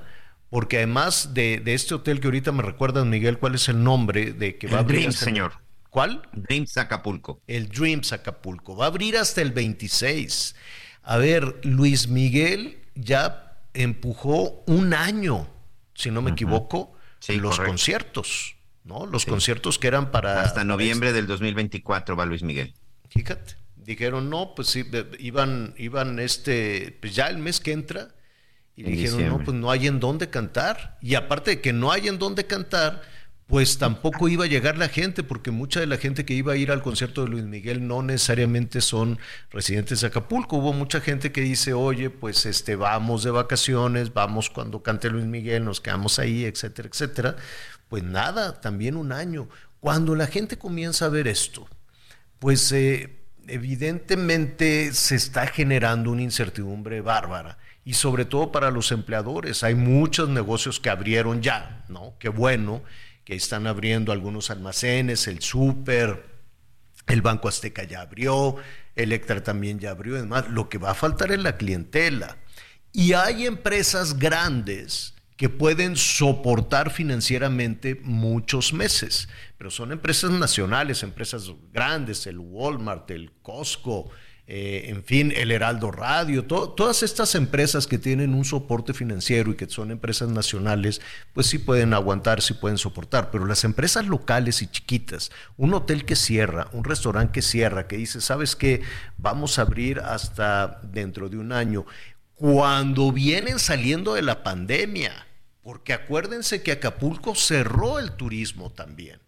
[SPEAKER 1] Porque además de, de, este hotel que ahorita me recuerdas, Miguel, ¿cuál es el nombre de que va
[SPEAKER 4] el
[SPEAKER 1] a abrir?
[SPEAKER 4] Dreams, señor.
[SPEAKER 1] ¿Cuál?
[SPEAKER 4] Dreams Acapulco.
[SPEAKER 1] El Dreams Acapulco. Va a abrir hasta el 26. A ver, Luis Miguel ya empujó un año, si no me uh -huh. equivoco, sí, los correcto. conciertos, ¿no? Los sí. conciertos que eran para...
[SPEAKER 4] Hasta noviembre del 2024 va Luis Miguel.
[SPEAKER 1] Fíjate, dijeron, no, pues sí, iban, iban este, pues ya el mes que entra y
[SPEAKER 4] En
[SPEAKER 1] dijeron,
[SPEAKER 4] diciembre.
[SPEAKER 1] no, pues no hay en dónde cantar. Y aparte de que no hay en dónde cantar, pues tampoco iba a llegar la gente, porque mucha de la gente que iba a ir al concierto de Luis Miguel no necesariamente son residentes de Acapulco. Hubo mucha gente que dice, oye, pues este, vamos de vacaciones, vamos cuando cante Luis Miguel, nos quedamos ahí, etcétera, etcétera. Pues nada, también un año. Cuando la gente comienza a ver esto, pues eh, evidentemente se está generando una incertidumbre bárbara y sobre todo para los empleadores. Hay muchos negocios que abrieron ya, ¿no? Qué bueno que están abriendo algunos almacenes, el súper, el Banco Azteca ya abrió, Electra también ya abrió, además, lo que va a faltar es la clientela. Y hay empresas grandes que pueden soportar financieramente muchos meses, pero son empresas nacionales, empresas grandes, el Walmart, el Costco, eh, en fin, el Heraldo Radio, to todas estas empresas que tienen un soporte financiero y que son empresas nacionales, pues sí pueden aguantar, sí pueden soportar, pero las empresas locales y chiquitas, un hotel que cierra, un restaurante que cierra, que dice, ¿sabes qué? Vamos a abrir hasta dentro de un año, cuando vienen saliendo de la pandemia, porque acuérdense que Acapulco cerró el turismo también.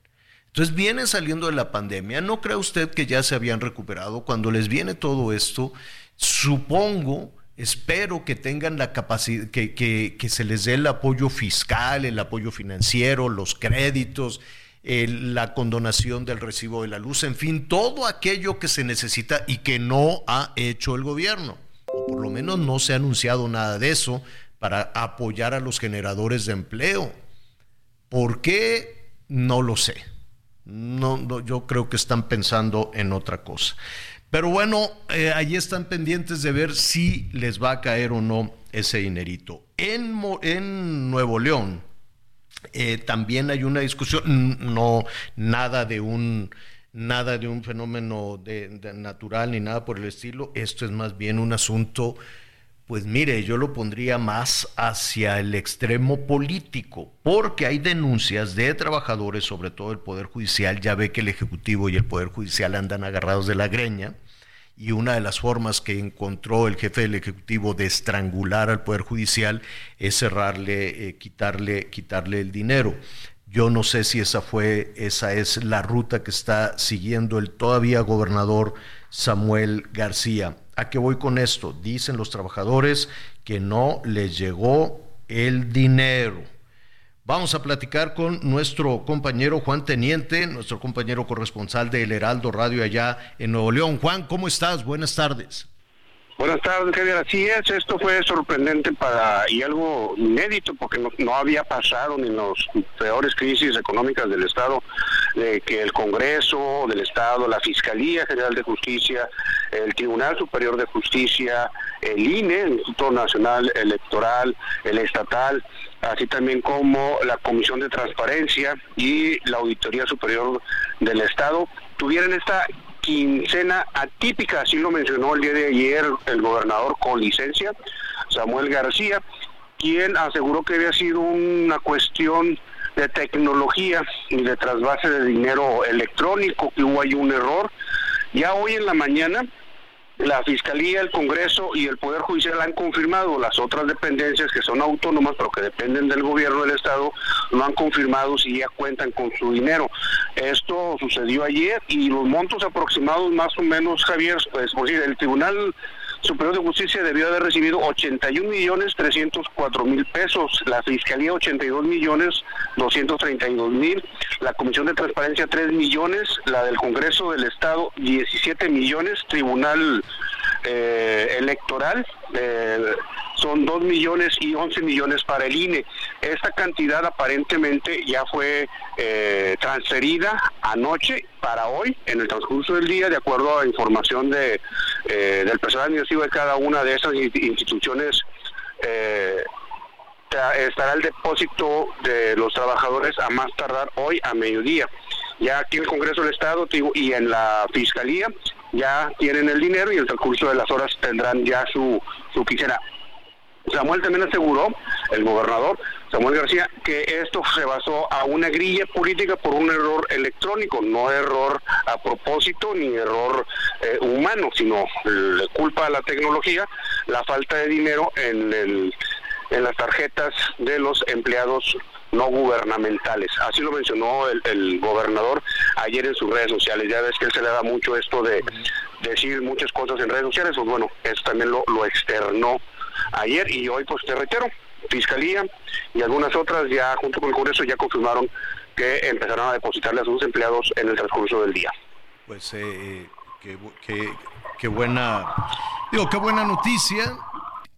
[SPEAKER 1] Entonces vienen saliendo de la pandemia. ¿No cree usted que ya se habían recuperado? Cuando les viene todo esto, supongo, espero que tengan la capacidad, que, se les dé el apoyo fiscal, el apoyo financiero, los créditos, la condonación del recibo de la luz, en fin, todo aquello que se necesita y que no ha hecho el gobierno. O por lo menos no se ha anunciado nada de eso para apoyar a los generadores de empleo. ¿Por qué? No lo sé. No, no, yo creo que están pensando en otra cosa. Pero bueno, eh, allí están pendientes de ver si les va a caer o no ese dinerito. En, en Nuevo León eh, también hay una discusión, no nada de un nada de un fenómeno de, de natural ni nada por el estilo. Esto es más bien un asunto Pues mire, yo lo pondría más hacia el extremo político, porque hay denuncias de trabajadores, sobre todo el Poder Judicial, ya ve que el Ejecutivo y el Poder Judicial andan agarrados de la greña, y una de las formas que encontró el jefe del Ejecutivo de estrangular al Poder Judicial es cerrarle, eh, quitarle, quitarle el dinero. Yo no sé si esa fue, esa es la ruta que está siguiendo el todavía gobernador Samuel García. ¿A qué voy con esto? Dicen los trabajadores que no les llegó el dinero. Vamos a platicar con nuestro compañero Juan Teniente, nuestro compañero corresponsal de El Heraldo Radio allá en Nuevo León. Juan, ¿cómo estás? Buenas tardes.
[SPEAKER 10] Buenas tardes, Javier. Así es, esto fue sorprendente para y algo inédito porque no, había pasado ni en las peores crisis económicas del Estado de que el Congreso del Estado, la Fiscalía General de Justicia, el Tribunal Superior de Justicia, el INE, el Instituto Nacional Electoral, el Estatal, así también como la Comisión de Transparencia y la Auditoría Superior del Estado tuvieran esta quincena atípica, así lo mencionó el día de ayer el gobernador con licencia, Samuel García, quien aseguró que había sido una cuestión de tecnología y de trasvase de dinero electrónico, que hubo ahí un error. Ya hoy en la mañana la Fiscalía, el Congreso y el Poder Judicial han confirmado, las otras dependencias que son autónomas pero que dependen del gobierno del Estado no han confirmado si ya cuentan con su dinero. Esto sucedió ayer y los montos aproximados más o menos, Javier, pues decir, el Tribunal Superior de Justicia debió haber recibido 81 millones 304 mil pesos, la Fiscalía 82 millones 232 mil, la Comisión de Transparencia 3 millones, la del Congreso del Estado 17 millones, Tribunal eh, Electoral eh, son 2 millones y 11 millones para el INE. Esta cantidad aparentemente ya fue eh, transferida anoche para hoy, en el transcurso del día, de acuerdo a información de, del personal administrativo de cada una de esas instituciones. Estará el depósito de los trabajadores a más tardar hoy a mediodía. Ya aquí en el Congreso del Estado y en la Fiscalía ya tienen el dinero y el transcurso de las horas tendrán ya su, su quincena. Samuel también aseguró, el gobernador Samuel García, que esto se basó a una grilla política por un error electrónico, no error a propósito ni error eh, humano, sino culpa a la tecnología la falta de dinero en, el, en las tarjetas de los empleados no gubernamentales. Así lo mencionó el, gobernador ayer en sus redes sociales. Ya ves que él se le da mucho esto de decir muchas cosas en redes sociales, pues bueno, eso también lo, lo externó ayer y hoy pues te reitero, Fiscalía y algunas otras ya junto con el Congreso ya confirmaron que empezarán a depositarle a sus empleados en el transcurso del día.
[SPEAKER 1] Pues eh, qué, qué, buena, digo, qué buena noticia.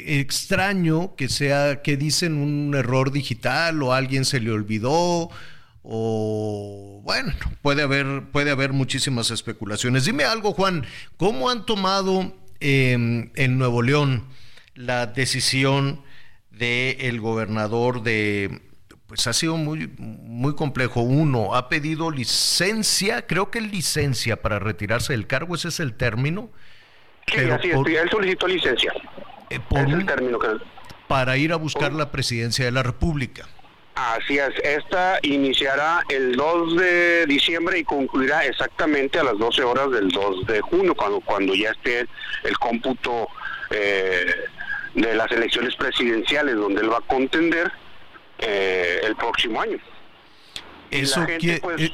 [SPEAKER 1] Extraño que sea, que dicen un error digital o alguien se le olvidó o bueno, puede haber, puede haber muchísimas especulaciones. Dime algo, Juan, ¿cómo han tomado em, en Nuevo León la decisión del gobernador de pues ha sido muy muy complejo. Uno, ha pedido licencia, creo que licencia para retirarse del cargo, ese es el término.
[SPEAKER 10] Sí, así él solicitó licencia.
[SPEAKER 1] Eh, el término para ir a buscar la presidencia de la República.
[SPEAKER 10] Así es, esta iniciará el 2 de diciembre y concluirá exactamente a las 12 horas del 2 de junio, cuando, cuando ya esté el cómputo eh, de las elecciones presidenciales donde él va a contender eh, el próximo año.
[SPEAKER 1] Eso, quiere, pues, eh,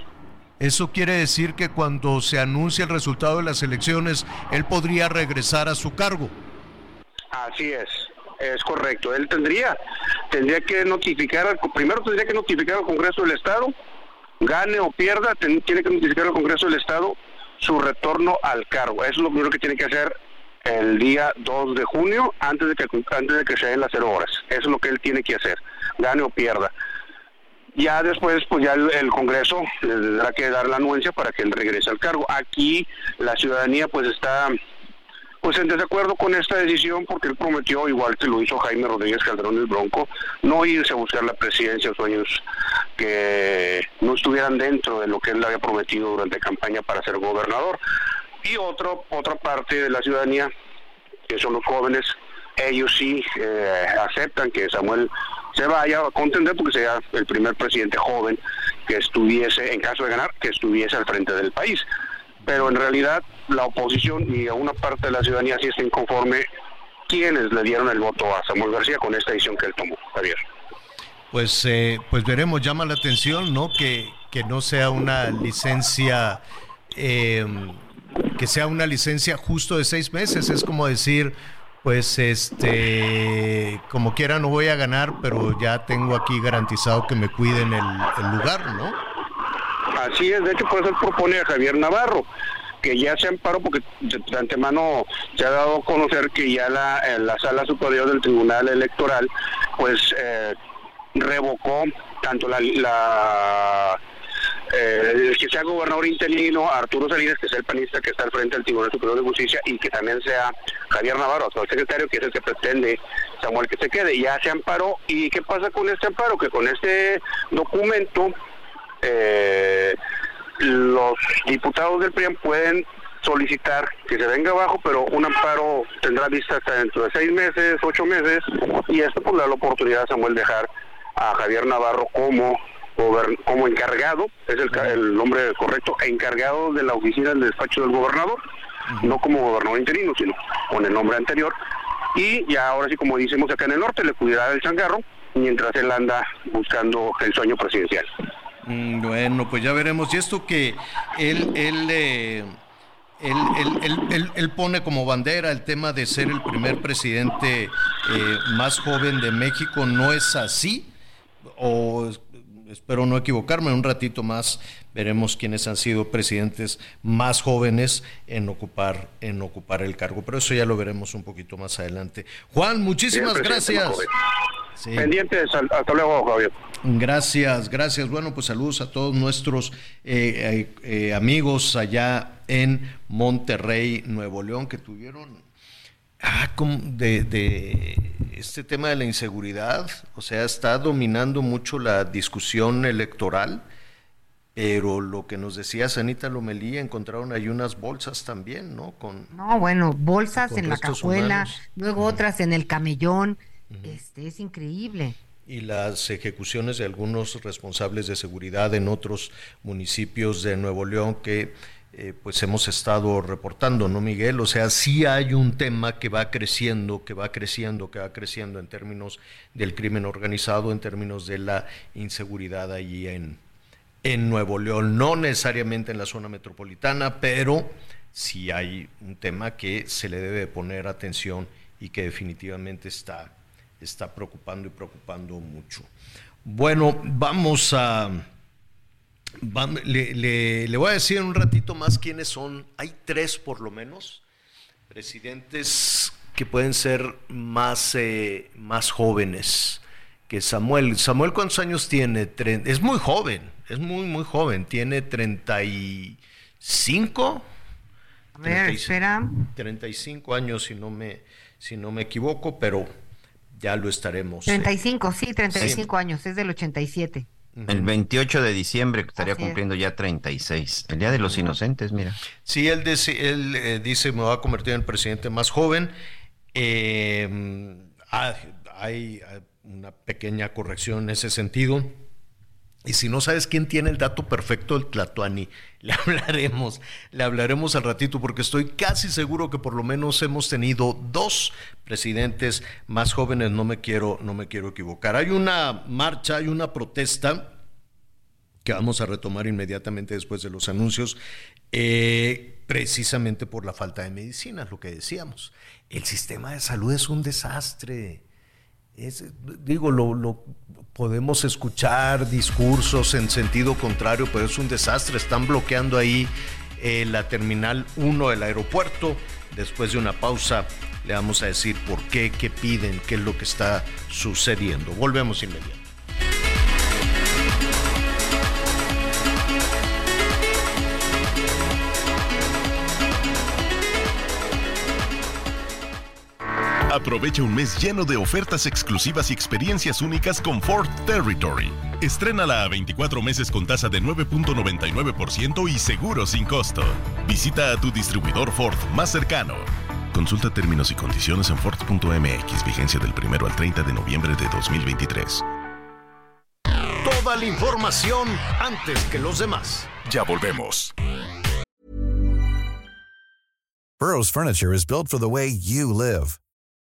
[SPEAKER 1] eso quiere decir que cuando se anuncie el resultado de las elecciones, él podría regresar a su cargo.
[SPEAKER 10] Así es, es correcto. Él tendría, tendría que notificar, primero tendría que notificar al Congreso del Estado, gane o pierda, tiene que notificar al Congreso del Estado su retorno al cargo. Eso es lo primero que tiene que hacer el día 2 de junio antes de que antes de que se den las cero horas. Eso es lo que él tiene que hacer, gane o pierda. Ya después, pues ya el, Congreso le tendrá que dar la anuencia para que él regrese al cargo. Aquí la ciudadanía pues está pues en desacuerdo con esta decisión porque él prometió, igual que lo hizo Jaime Rodríguez Calderón el Bronco, no irse a buscar la presidencia, sueños que no estuvieran dentro de lo que él había prometido durante campaña para ser gobernador y otro, otra parte de la ciudadanía, que son los jóvenes, ellos sí eh, aceptan que Samuel se vaya a contender porque sea el primer presidente joven que estuviese, en caso de ganar, que estuviese al frente del país. Pero en realidad la oposición y una parte de la ciudadanía sí está inconforme quienes le dieron el voto a Samuel García con esta decisión que él tomó, Javier.
[SPEAKER 1] Pues, eh, pues veremos, llama la atención, ¿no? Que, que no sea una licencia, eh, que sea una licencia justo de seis meses. Es como decir, pues este, como quiera no voy a ganar, pero ya tengo aquí garantizado que me cuiden el lugar, ¿no?
[SPEAKER 10] Así es, de hecho por eso propone a Javier Navarro que ya se amparó porque de antemano se ha dado a conocer que ya la, la sala superior del Tribunal Electoral pues eh, revocó tanto la, eh, que sea gobernador interino, Arturo Salinas, que es el panista que está al frente del Tribunal Superior de Justicia, y que también sea Javier Navarro, el secretario, que es el que pretende Samuel que se quede. Ya se amparó. ¿Y qué pasa con este amparo? Que con este documento eh, los diputados del PRIAM pueden solicitar que se venga abajo, pero un amparo tendrá vista hasta dentro de seis meses, ocho meses, y esto pues le da la oportunidad a Samuel dejar a Javier Navarro como como encargado, es el, el nombre correcto, encargado de la oficina del despacho del gobernador, no como gobernador interino, sino con el nombre anterior. Y ya ahora sí, como decimos acá en el norte, le cuidará del changarro mientras él anda buscando el sueño presidencial.
[SPEAKER 1] Mm, bueno, pues ya veremos. Y esto que él, él, eh, él, él, él, pone como bandera el tema de ser el primer presidente eh, más joven de México, ¿no es así? O espero no equivocarme, un ratito más veremos quiénes han sido presidentes más jóvenes en ocupar, en ocupar el cargo, pero eso ya lo veremos un poquito más adelante. Juan, muchísimas gracias.
[SPEAKER 10] Sí. Pendientes, hasta luego, Javier.
[SPEAKER 1] Gracias, gracias. Bueno, pues saludos a todos nuestros eh, eh, amigos allá en Monterrey, Nuevo León, que tuvieron ah, de, de, este tema de la inseguridad. O sea, está dominando mucho la discusión electoral. Pero lo que nos decía Sanita Lomelí, encontraron ahí unas bolsas también, ¿no? Con,
[SPEAKER 3] no, bueno, bolsas en la cajuela, luego otras en el camellón. Este es increíble.
[SPEAKER 1] Y las ejecuciones de algunos responsables de seguridad en otros municipios de Nuevo León que eh, pues hemos estado reportando, ¿no, Miguel? O sea, sí hay un tema que va creciendo, que va creciendo, que va creciendo en términos del crimen organizado, en términos de la inseguridad allí en, en Nuevo León, no necesariamente en la zona metropolitana, pero sí hay un tema que se le debe poner atención y que definitivamente está está preocupando y preocupando mucho. Bueno, vamos a... le, voy a decir en un ratito más quiénes son. Hay tres por lo menos presidentes que pueden ser más, eh, más jóvenes que Samuel. Samuel, ¿cuántos años tiene? Es muy joven, es muy, muy joven. Tiene 35.
[SPEAKER 3] A ver, espera.
[SPEAKER 1] 35 años, si no me, si no me equivoco, pero ya lo estaremos.
[SPEAKER 3] 35, sí, 35 años, es del 87.
[SPEAKER 4] El 28 de diciembre estaría cumpliendo ya 36. El Día de los Inocentes, mira.
[SPEAKER 1] Sí, él, dice, él eh, dice, me va a convertir en el presidente más joven. Eh, hay una pequeña corrección en ese sentido y si no sabes quién tiene el dato perfecto del Tlatuani, le hablaremos, le hablaremos al ratito, porque estoy casi seguro que por lo menos hemos tenido dos presidentes más jóvenes, no me quiero, no me quiero equivocar. Hay una marcha, hay una protesta que vamos a retomar inmediatamente después de los anuncios, eh, precisamente por la falta de medicinas, lo que decíamos. El sistema de salud es un desastre. Es, digo, lo, podemos escuchar discursos en sentido contrario, pero es un desastre. Están bloqueando ahí eh, la terminal 1 del aeropuerto. Después de una pausa le vamos a decir por qué, qué piden, qué es lo que está sucediendo. Volvemos inmediatamente.
[SPEAKER 11] Aprovecha un mes lleno de ofertas exclusivas y experiencias únicas con Ford Territory. Estrénala a 24 meses con tasa de 9.99% y seguro sin costo. Visita a tu distribuidor Ford más cercano. Consulta términos y condiciones en Ford.mx, vigencia del 1 al 30 de noviembre de 2023.
[SPEAKER 1] Toda la información antes que los demás.
[SPEAKER 5] Ya volvemos.
[SPEAKER 12] Burroughs Furniture is built for the way you live.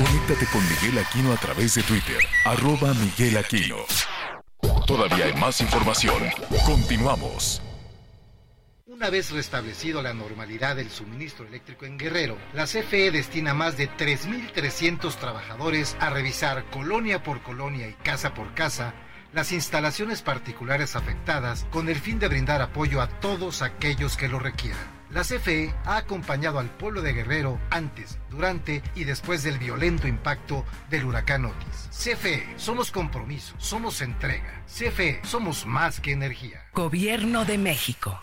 [SPEAKER 5] Conéctate con Miguel Aquino a través de Twitter, arroba Miguel Aquino. Todavía hay más información. Continuamos.
[SPEAKER 7] Una vez restablecido la normalidad del suministro eléctrico en Guerrero, la CFE destina más de 3.300 trabajadores a revisar colonia por colonia y casa por casa las instalaciones particulares afectadas con el fin de brindar apoyo a todos aquellos que lo requieran. La CFE ha acompañado al pueblo de Guerrero antes, durante y después del violento impacto del huracán Otis. CFE, somos compromiso, somos entrega. CFE, somos más que energía.
[SPEAKER 8] Gobierno de México.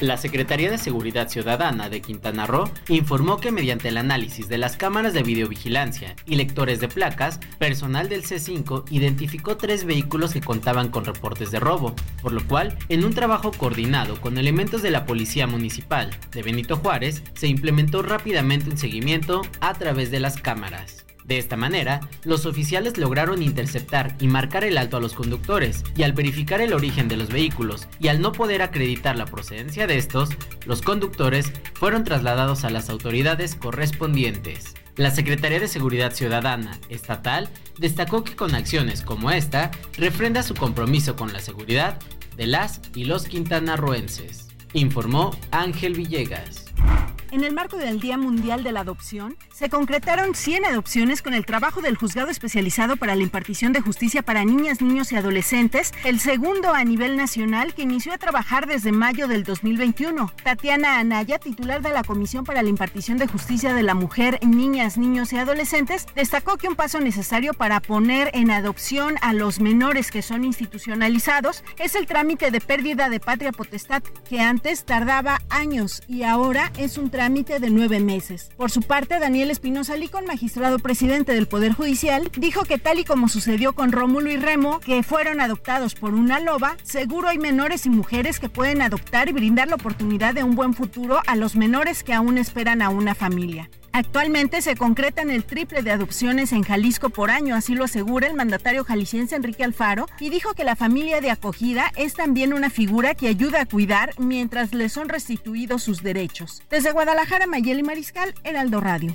[SPEAKER 13] La Secretaría de Seguridad Ciudadana de Quintana Roo informó que mediante el análisis de las cámaras de videovigilancia y lectores de placas, personal del C5 identificó tres vehículos que contaban con reportes de robo, por lo cual, en un trabajo coordinado con elementos de la Policía Municipal de Benito Juárez, se implementó rápidamente un seguimiento a través de las cámaras. De esta manera, los oficiales lograron interceptar y marcar el alto a los conductores, y al verificar el origen de los vehículos y al no poder acreditar la procedencia de estos, los conductores fueron trasladados a las autoridades correspondientes. La Secretaría de Seguridad Ciudadana Estatal destacó que con acciones como esta, refrenda su compromiso con la seguridad de las y los quintanarroenses, informó Ángel Villegas.
[SPEAKER 14] En el marco del Día Mundial de la Adopción, se concretaron 100 adopciones con el trabajo del Juzgado Especializado para la Impartición de Justicia para Niñas, Niños y Adolescentes, el segundo a nivel nacional que inició a trabajar desde mayo del 2021. Tatiana Anaya, titular de la Comisión para la Impartición de Justicia de la Mujer, Niñas, Niños y Adolescentes, destacó que un paso necesario para poner en adopción a los menores que son institucionalizados es el trámite de pérdida de patria potestad, que antes tardaba años y ahora es un trámite de nueve meses. Por su parte, Daniel Espinosa Licón, magistrado presidente del Poder Judicial, dijo que tal y como sucedió con Rómulo y Remo, que fueron adoptados por una loba, seguro hay menores y mujeres que pueden adoptar y brindar la oportunidad de un buen futuro a los menores que aún esperan a una familia. Actualmente se concretan el triple de adopciones en Jalisco por año, así lo asegura el mandatario jalisciense Enrique Alfaro, y dijo que la familia de acogida es también una figura que ayuda a cuidar mientras le son restituidos sus derechos. Desde Guadalajara, Mayeli Mariscal, Heraldo Radio.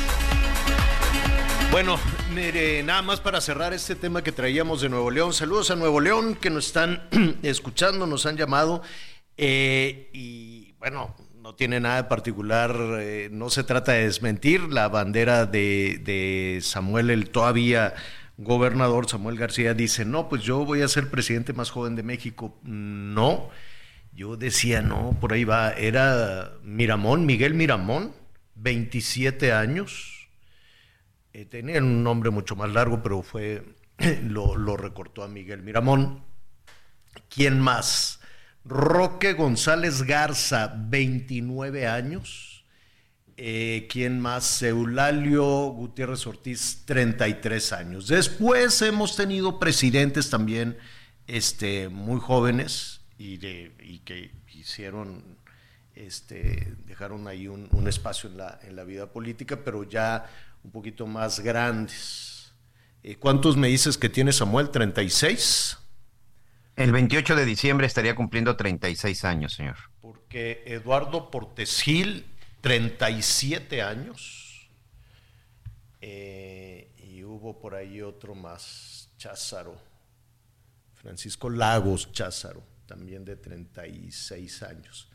[SPEAKER 1] Bueno, mire, nada más para cerrar este tema que traíamos de Nuevo León. Saludos a Nuevo León que nos están escuchando, nos han llamado. Eh, y bueno, no tiene nada de particular, eh, no se trata de desmentir la bandera de, de Samuel, el todavía gobernador Samuel García, dice, no, pues yo voy a ser presidente más joven de México. No, yo decía, no, por ahí va, era Miramón, Miguel Miramón, 27 años eh, tenía un nombre mucho más largo, pero fue lo, recortó a Miguel Miramón. ¿Quién más? Roque González Garza, 29 años. Eh, ¿Quién más? Eulalio Gutiérrez Ortiz, 33 años. Después hemos tenido presidentes también este, muy jóvenes y que hicieron, este, dejaron ahí un, un espacio en la, en la vida política, pero ya un poquito más grandes. Eh, ¿Cuántos me dices que tiene Samuel? ¿36?
[SPEAKER 4] El 28 de diciembre estaría cumpliendo 36 años, señor.
[SPEAKER 1] Porque Eduardo Portesil, 37 años. Eh, y hubo por ahí otro más, Cházaro. Francisco Lagos Cházaro, también de 36 años.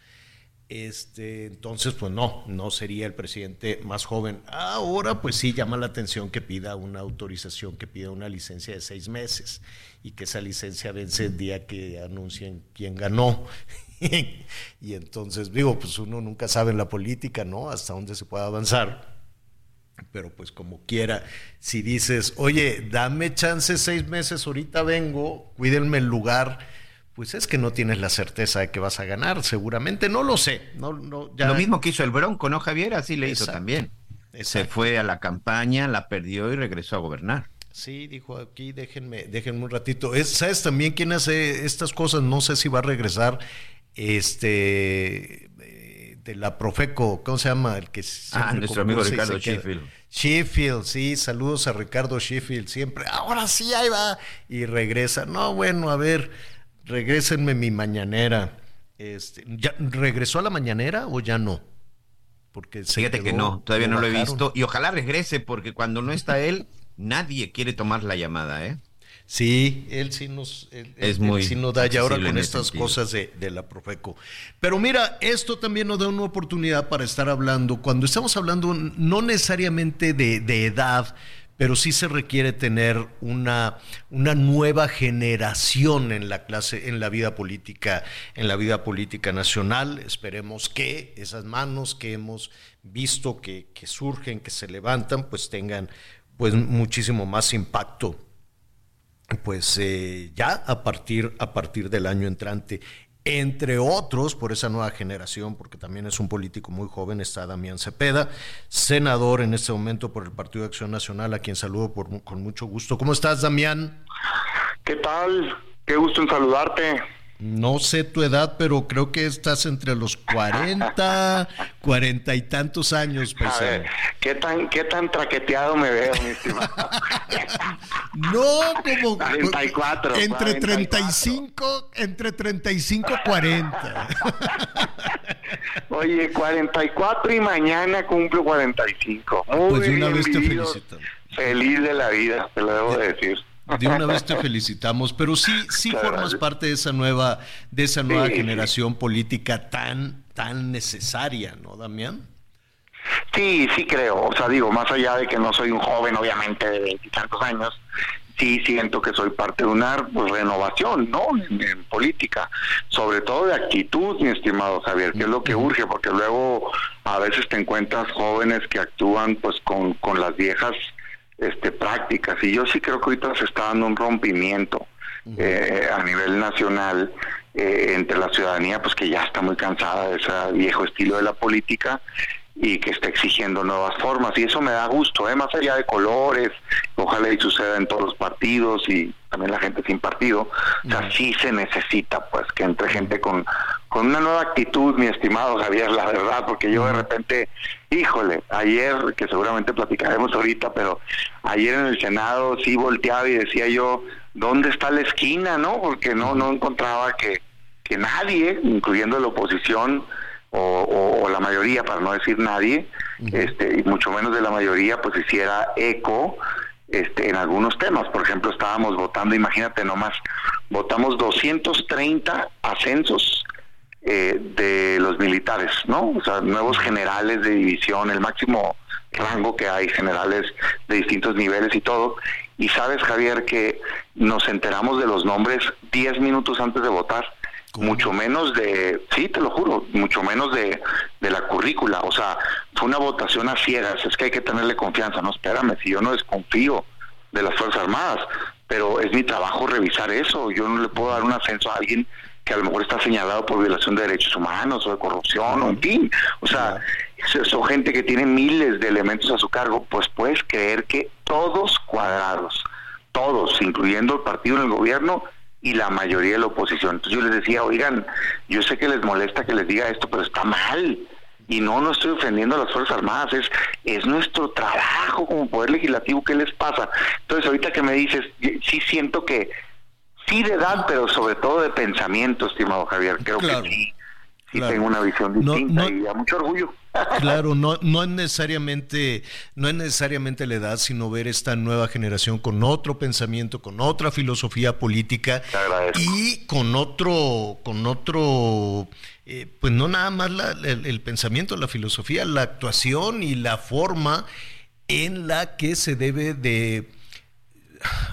[SPEAKER 1] Este, entonces, pues no, no sería el presidente más joven. Ahora, pues sí llama la atención que pida una autorización, que pida una licencia de seis meses y que esa licencia vence el día que anuncien quién ganó. y entonces, digo, pues uno nunca sabe en la política, ¿no? Hasta dónde se puede avanzar. Pero pues como quiera, si dices, oye, dame chance seis meses, ahorita vengo, cuídenme el lugar pues es que no tienes la certeza de que vas a ganar, seguramente, no lo sé. No, no,
[SPEAKER 4] Lo mismo que hizo el Bronco, ¿no, Javier? Así le hizo también. Se fue a la campaña, la perdió y regresó a gobernar.
[SPEAKER 1] Sí, dijo aquí, déjenme, déjenme un ratito. ¿Sabes también quién hace estas cosas? No sé si va a regresar este de la Profeco, ¿cómo se llama? El que
[SPEAKER 4] ah, nuestro amigo Ricardo Sheffield.
[SPEAKER 1] Sheffield, sí, saludos a Ricardo Sheffield, siempre, ahora sí, ahí va, y regresa. No, bueno, a ver, regrésenme mi mañanera. Este, ¿ya, ¿Regresó a la mañanera o ya no?
[SPEAKER 4] Porque Fíjate que no, todavía no lo he visto. Y ojalá regrese, porque cuando no está él, nadie quiere tomar la llamada, ¿eh?
[SPEAKER 1] Sí, él sí nos,
[SPEAKER 4] es muy
[SPEAKER 1] sí nos da ya ahora con estas cosas de, de, la Profeco. Pero mira, esto también nos da una oportunidad para estar hablando, cuando estamos hablando no necesariamente de, de edad, pero sí se requiere tener una, una nueva generación en la clase, en la vida política, en la vida política nacional. Esperemos que esas manos que hemos visto que, que surgen, que se levantan, pues tengan pues muchísimo más impacto pues eh, ya a partir, a partir del año entrante entre otros, por esa nueva generación, porque también es un político muy joven, está Damián Cepeda, senador en este momento por el Partido de Acción Nacional, a quien saludo con mucho gusto. ¿Cómo estás, Damián?
[SPEAKER 15] ¿Qué tal? Qué gusto en saludarte.
[SPEAKER 1] No sé tu edad, pero creo que estás entre los 40, 40 y tantos años,
[SPEAKER 15] paisano. ¿qué tan, ¿Qué tan traqueteado me veo, mi estimado?
[SPEAKER 1] no, como
[SPEAKER 15] 34.
[SPEAKER 1] Entre 35, entre 35 y 40.
[SPEAKER 15] Oye, 44 y mañana cumplo 45.
[SPEAKER 1] Muy pues de una vez te felicito.
[SPEAKER 15] Feliz de la vida, te lo debo decir.
[SPEAKER 1] De una vez te felicitamos, pero sí, sí formas parte de esa nueva, de esa nueva generación política tan, tan necesaria, ¿no, Damián?
[SPEAKER 15] Sí, sí creo. O sea, digo, más allá de que no soy un joven, obviamente, de veintitantos años, sí siento que soy parte de una pues, renovación, ¿no? En, política, sobre todo de actitud, mi estimado Javier, que es lo que urge, porque luego a veces te encuentras jóvenes que actúan pues con, con las viejas este, prácticas. Y yo sí creo que ahorita se está dando un rompimiento eh, a nivel nacional eh, entre la ciudadanía, pues que ya está muy cansada de ese viejo estilo de la política y que está exigiendo nuevas formas. Y eso me da gusto, ¿eh? más allá de colores, ojalá y suceda en todos los partidos y también la gente sin partido. O sea, sí se necesita, pues, que entre gente con, con una nueva actitud, mi estimado Javier, la verdad, porque yo de repente, híjole, ayer, que seguramente platicaremos ahorita, pero ayer en el Senado sí volteaba y decía yo, ¿dónde está la esquina, no? Porque no, no encontraba que, que nadie, incluyendo la oposición, o, la mayoría, para no decir nadie, este, y mucho menos de la mayoría, pues hiciera eco este, en algunos temas. Por ejemplo, estábamos votando, imagínate nomás, votamos 230 ascensos eh, de los militares, ¿no? O sea, nuevos generales de división, el máximo rango que hay, generales de distintos niveles y todo. Y sabes, Javier, que nos enteramos de los nombres 10 minutos antes de votar mucho menos de, sí, te lo juro, mucho menos de, de la currícula. O sea, fue una votación a ciegas, es que hay que tenerle confianza, no, espérame, si yo no desconfío de las Fuerzas Armadas, pero es mi trabajo revisar eso, yo no le puedo dar un ascenso a alguien que a lo mejor está señalado por violación de derechos humanos o de corrupción o en fin, o sea, son gente que tiene miles de elementos a su cargo, pues puedes creer que todos cuadrados, todos, incluyendo el partido en el gobierno, y la mayoría de la oposición. Entonces yo les decía, oigan, yo sé que les molesta que les diga esto, pero está mal. Y no, no estoy ofendiendo a las Fuerzas Armadas, es, es nuestro trabajo como Poder Legislativo, ¿qué les pasa? Entonces ahorita que me dices, sí siento que Sí de edad, pero sobre todo de pensamiento, estimado Javier. Creo que sí, tengo una visión distinta y a mucho orgullo.
[SPEAKER 1] Claro, no, no es necesariamente, no es necesariamente la edad, sino ver esta nueva generación con otro pensamiento, con otra filosofía política y con otro, con otro, eh, pues no nada más el, el, pensamiento, la filosofía, la actuación y la forma en la que se debe de,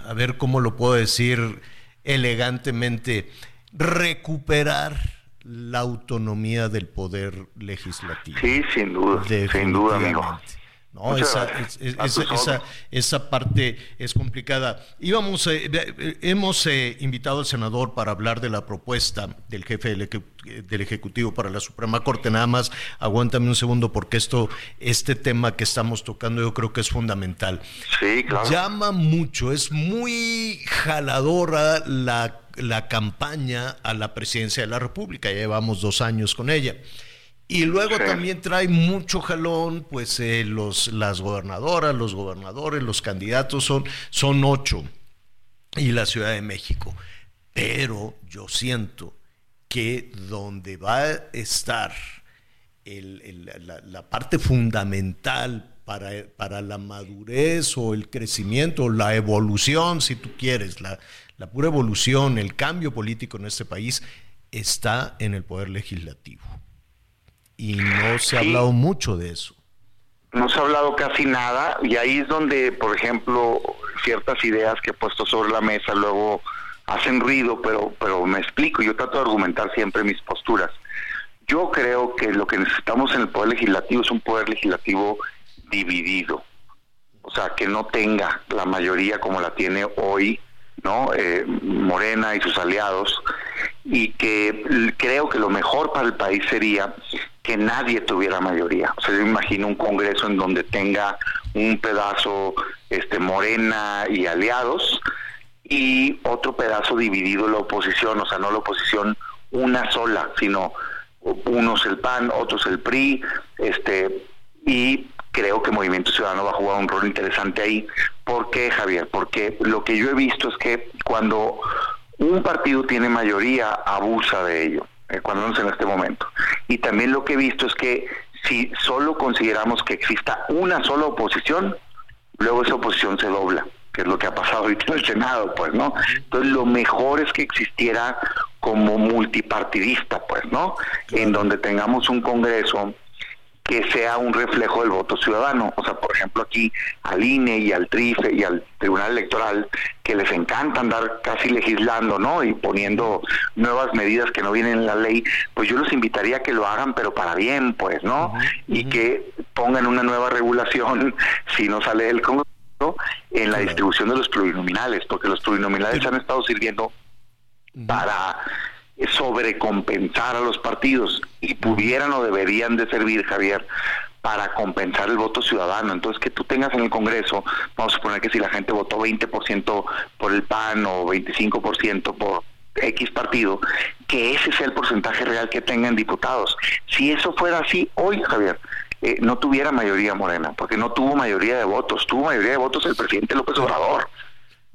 [SPEAKER 1] a ver cómo lo puedo decir elegantemente, recuperar la autonomía del poder legislativo.
[SPEAKER 15] Sí, sin duda, sin duda, amigo.
[SPEAKER 1] No, esa, esa, esa, parte es complicada. Íbamos, eh, eh, hemos eh, invitado al senador para hablar de la propuesta del jefe del, del, Ejecutivo para la Suprema Corte. Nada más, aguántame un segundo porque esto, este tema que estamos tocando yo creo que es fundamental.
[SPEAKER 15] Sí, claro.
[SPEAKER 1] Llama mucho, es muy jaladora la la campaña a la presidencia de la República, ya llevamos dos años con ella. Y luego también trae mucho jalón, pues eh, los, las gobernadoras, los gobernadores, los candidatos son, son ocho y la Ciudad de México. Pero yo siento que donde va a estar la, la, parte fundamental para, para, la madurez o el crecimiento, la evolución, si tú quieres, la, la pura evolución, el cambio político en este país está en el poder legislativo. Y no se ha hablado mucho de eso.
[SPEAKER 15] No se ha hablado casi nada y ahí es donde, por ejemplo, ciertas ideas que he puesto sobre la mesa luego hacen ruido, pero, pero me explico, yo trato de argumentar siempre mis posturas. Yo creo que lo que necesitamos en el poder legislativo es un poder legislativo dividido, o sea, que no tenga la mayoría como la tiene hoy ¿no? Eh, Morena y sus aliados, y que creo que lo mejor para el país sería que nadie tuviera mayoría. O sea, yo imagino un Congreso en donde tenga un pedazo este, Morena y aliados y otro pedazo dividido la oposición, o sea, no la oposición una sola, sino unos el PAN, otros el PRI, este, y creo que Movimiento Ciudadano va a jugar un rol interesante ahí. ¿Por qué, Javier? Porque lo que yo he visto es que cuando un partido tiene mayoría, abusa de ello, eh, cuando no es en este momento. Y también lo que he visto es que si solo consideramos que exista una sola oposición, luego esa oposición se dobla, que es lo que ha pasado ahorita en el Senado, pues, ¿no? Entonces lo mejor es que existiera como multipartidista, pues, ¿no? En donde tengamos un Congreso que sea un reflejo del voto ciudadano. O sea, por ejemplo, aquí al INE y al TRIFE y al Tribunal Electoral, que les encanta andar casi legislando, ¿no? Y poniendo nuevas medidas que no vienen en la ley, pues yo los invitaría a que lo hagan, pero para bien, pues, ¿no? Y que pongan una nueva regulación, si no sale del Congreso, en la distribución de los plurinominales, porque los plurinominales han estado sirviendo para sobrecompensar a los partidos y pudieran o deberían de servir, Javier, para compensar el voto ciudadano. Entonces, que tú tengas en el Congreso, vamos a suponer que si la gente votó 20% por el PAN o 25% por X partido, que ese sea el porcentaje real que tengan diputados. Si eso fuera así, hoy, Javier, eh, no tuviera mayoría morena, porque no tuvo mayoría de votos, tuvo mayoría de votos el presidente López Obrador.